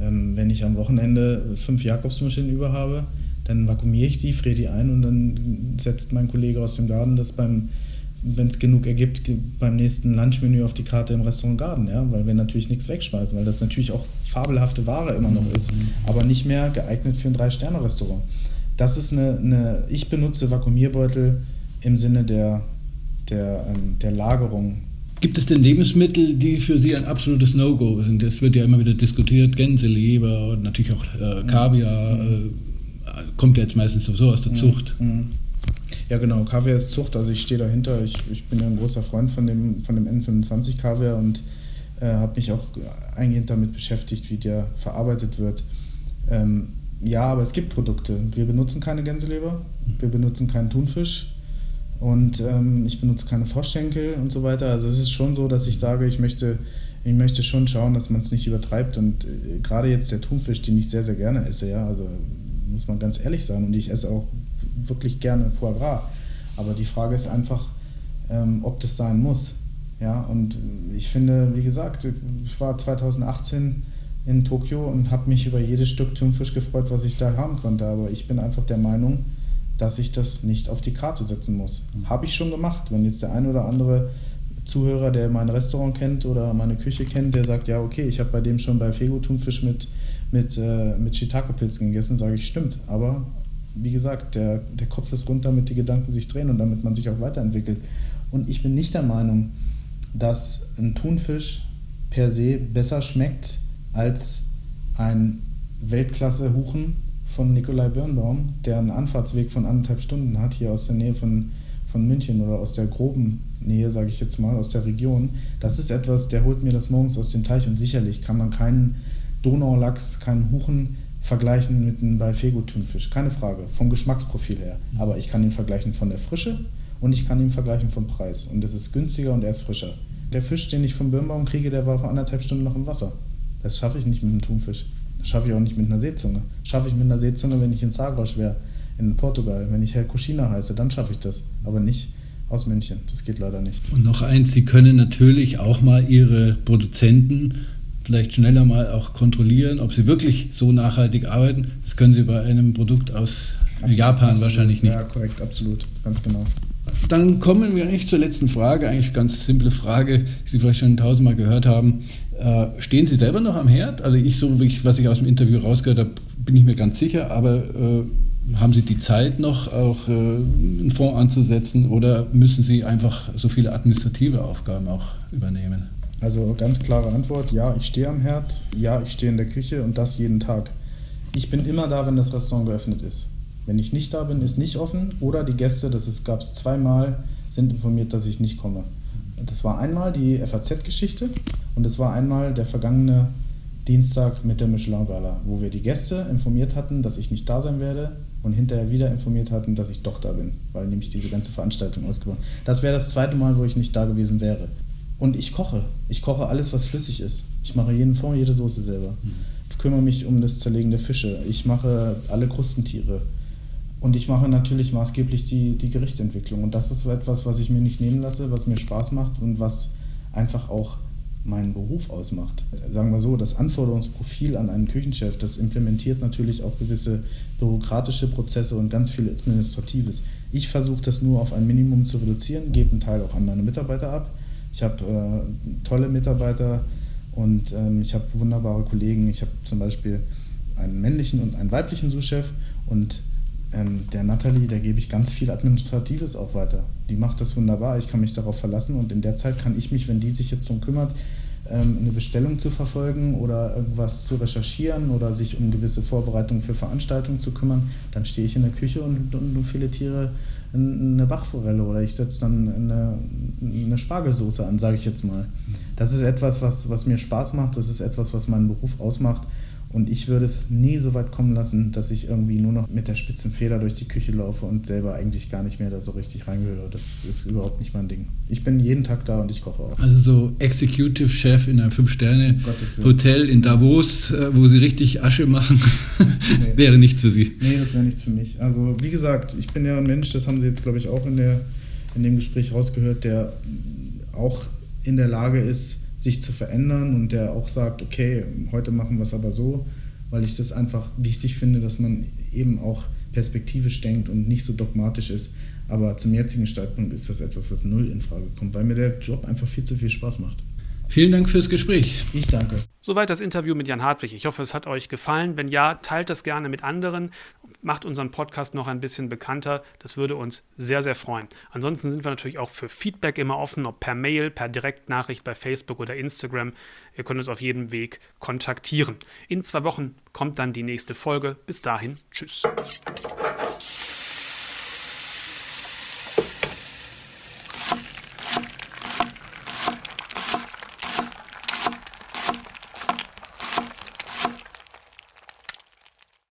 Ähm, wenn ich am Wochenende fünf Jakobsmaschinen über habe, dann vakuumiere ich die, friere die ein und dann setzt mein Kollege aus dem Garten das beim, wenn es genug ergibt, beim nächsten Lunchmenü auf die Karte im Restaurant Garden, ja, weil wir natürlich nichts wegschmeißen, weil das natürlich auch fabelhafte Ware immer noch ist, aber nicht mehr geeignet für ein Drei-Sterne-Restaurant. Das ist eine, eine, ich benutze Vakuumierbeutel im Sinne der, der, ähm, der Lagerung Gibt es denn Lebensmittel, die für Sie ein absolutes No-Go sind? Es wird ja immer wieder diskutiert, Gänseleber und natürlich auch äh, Kaviar. Mhm. Äh, kommt ja jetzt meistens sowieso aus der mhm. Zucht. Mhm. Ja, genau. Kaviar ist Zucht, also ich stehe dahinter. Ich, ich bin ja ein großer Freund von dem, von dem N25-Kaviar und äh, habe mich auch eingehend damit beschäftigt, wie der verarbeitet wird. Ähm, ja, aber es gibt Produkte. Wir benutzen keine Gänseleber, wir benutzen keinen Thunfisch, und ähm, ich benutze keine Froschschenkel und so weiter. Also es ist schon so, dass ich sage, ich möchte, ich möchte schon schauen, dass man es nicht übertreibt. Und äh, gerade jetzt der Thunfisch, den ich sehr, sehr gerne esse, ja, also muss man ganz ehrlich sein. Und ich esse auch wirklich gerne Foie Gras. Aber die Frage ist einfach, ähm, ob das sein muss. Ja, und ich finde, wie gesagt, ich war 2018 in Tokio und habe mich über jedes Stück Thunfisch gefreut, was ich da haben konnte. Aber ich bin einfach der Meinung, dass ich das nicht auf die Karte setzen muss. Mhm. Habe ich schon gemacht. Wenn jetzt der ein oder andere Zuhörer, der mein Restaurant kennt oder meine Küche kennt, der sagt, ja, okay, ich habe bei dem schon bei Fego Thunfisch mit, mit, äh, mit Shiitake-Pilzen gegessen, sage ich, stimmt. Aber wie gesagt, der, der Kopf ist rund, damit die Gedanken sich drehen und damit man sich auch weiterentwickelt. Und ich bin nicht der Meinung, dass ein Thunfisch per se besser schmeckt als ein Weltklasse-Huchen von Nikolai Birnbaum, der einen Anfahrtsweg von anderthalb Stunden hat, hier aus der Nähe von, von München oder aus der groben Nähe, sage ich jetzt mal, aus der Region. Das ist etwas, der holt mir das morgens aus dem Teich und sicherlich kann man keinen Donaulachs, keinen Huchen vergleichen mit einem Balfego-Thunfisch. Keine Frage, vom Geschmacksprofil her. Aber ich kann ihn vergleichen von der Frische und ich kann ihn vergleichen vom Preis. Und es ist günstiger und er ist frischer. Der Fisch, den ich vom Birnbaum kriege, der war vor anderthalb Stunden noch im Wasser. Das schaffe ich nicht mit einem Thunfisch. Das schaffe ich auch nicht mit einer Seezunge. Schaffe ich mit einer Seezunge, wenn ich in Zagros wäre, in Portugal. Wenn ich Herr Kuschina heiße, dann schaffe ich das. Aber nicht aus München. Das geht leider nicht. Und noch eins, Sie können natürlich auch mal Ihre Produzenten vielleicht schneller mal auch kontrollieren, ob sie wirklich so nachhaltig arbeiten. Das können Sie bei einem Produkt aus absolut, Japan absolut. wahrscheinlich nicht. Ja, korrekt, absolut, ganz genau. Dann kommen wir eigentlich zur letzten Frage, eigentlich ganz simple Frage, die Sie vielleicht schon tausendmal gehört haben. Äh, stehen Sie selber noch am Herd? Also ich, so ich, was ich aus dem Interview rausgehört habe, bin ich mir ganz sicher, aber äh, haben Sie die Zeit noch, auch äh, einen Fonds anzusetzen oder müssen Sie einfach so viele administrative Aufgaben auch übernehmen? Also ganz klare Antwort, ja, ich stehe am Herd, ja, ich stehe in der Küche und das jeden Tag. Ich bin immer da, wenn das Restaurant geöffnet ist. Wenn ich nicht da bin, ist nicht offen oder die Gäste, das gab es zweimal, sind informiert, dass ich nicht komme. Das war einmal die FAZ-Geschichte und es war einmal der vergangene Dienstag mit der Michelin-Gala, wo wir die Gäste informiert hatten, dass ich nicht da sein werde und hinterher wieder informiert hatten, dass ich doch da bin, weil nämlich diese ganze Veranstaltung ausgebaut. Das wäre das zweite Mal, wo ich nicht da gewesen wäre. Und ich koche. Ich koche alles, was flüssig ist. Ich mache jeden Fond, jede Soße selber. Ich kümmere mich um das Zerlegen der Fische. Ich mache alle Krustentiere. Und ich mache natürlich maßgeblich die, die Gerichtentwicklung. Und das ist etwas, was ich mir nicht nehmen lasse, was mir Spaß macht und was einfach auch meinen Beruf ausmacht. Sagen wir so, das Anforderungsprofil an einen Küchenchef, das implementiert natürlich auch gewisse bürokratische Prozesse und ganz viel Administratives. Ich versuche das nur auf ein Minimum zu reduzieren, gebe einen Teil auch an meine Mitarbeiter ab. Ich habe äh, tolle Mitarbeiter und ähm, ich habe wunderbare Kollegen. Ich habe zum Beispiel einen männlichen und einen weiblichen Sous-Chef und ähm, der Nathalie, da gebe ich ganz viel Administratives auch weiter. Die macht das wunderbar, ich kann mich darauf verlassen und in der Zeit kann ich mich, wenn die sich jetzt darum kümmert, ähm, eine Bestellung zu verfolgen oder irgendwas zu recherchieren oder sich um gewisse Vorbereitungen für Veranstaltungen zu kümmern, dann stehe ich in der Küche und, und, und filetiere eine Bachforelle oder ich setze dann eine, eine Spargelsoße an, sage ich jetzt mal. Das ist etwas, was, was mir Spaß macht, das ist etwas, was meinen Beruf ausmacht und ich würde es nie so weit kommen lassen, dass ich irgendwie nur noch mit der spitzen Feder durch die Küche laufe und selber eigentlich gar nicht mehr da so richtig reingehöre. Das ist überhaupt nicht mein Ding. Ich bin jeden Tag da und ich koche auch. Also so Executive Chef in einem Fünf-Sterne-Hotel in Davos, äh, wo sie richtig Asche machen, nee. wäre nichts für Sie. Nee, das wäre nichts für mich. Also wie gesagt, ich bin ja ein Mensch, das haben Sie jetzt, glaube ich, auch in, der, in dem Gespräch rausgehört, der auch in der Lage ist, sich zu verändern und der auch sagt, okay, heute machen wir es aber so, weil ich das einfach wichtig finde, dass man eben auch perspektivisch denkt und nicht so dogmatisch ist. Aber zum jetzigen Zeitpunkt ist das etwas, was null in Frage kommt, weil mir der Job einfach viel zu viel Spaß macht. Vielen Dank fürs Gespräch. Ich danke. Soweit das Interview mit Jan Hartwig. Ich hoffe, es hat euch gefallen. Wenn ja, teilt das gerne mit anderen. Macht unseren Podcast noch ein bisschen bekannter. Das würde uns sehr, sehr freuen. Ansonsten sind wir natürlich auch für Feedback immer offen, ob per Mail, per Direktnachricht bei Facebook oder Instagram. Ihr könnt uns auf jedem Weg kontaktieren. In zwei Wochen kommt dann die nächste Folge. Bis dahin, tschüss.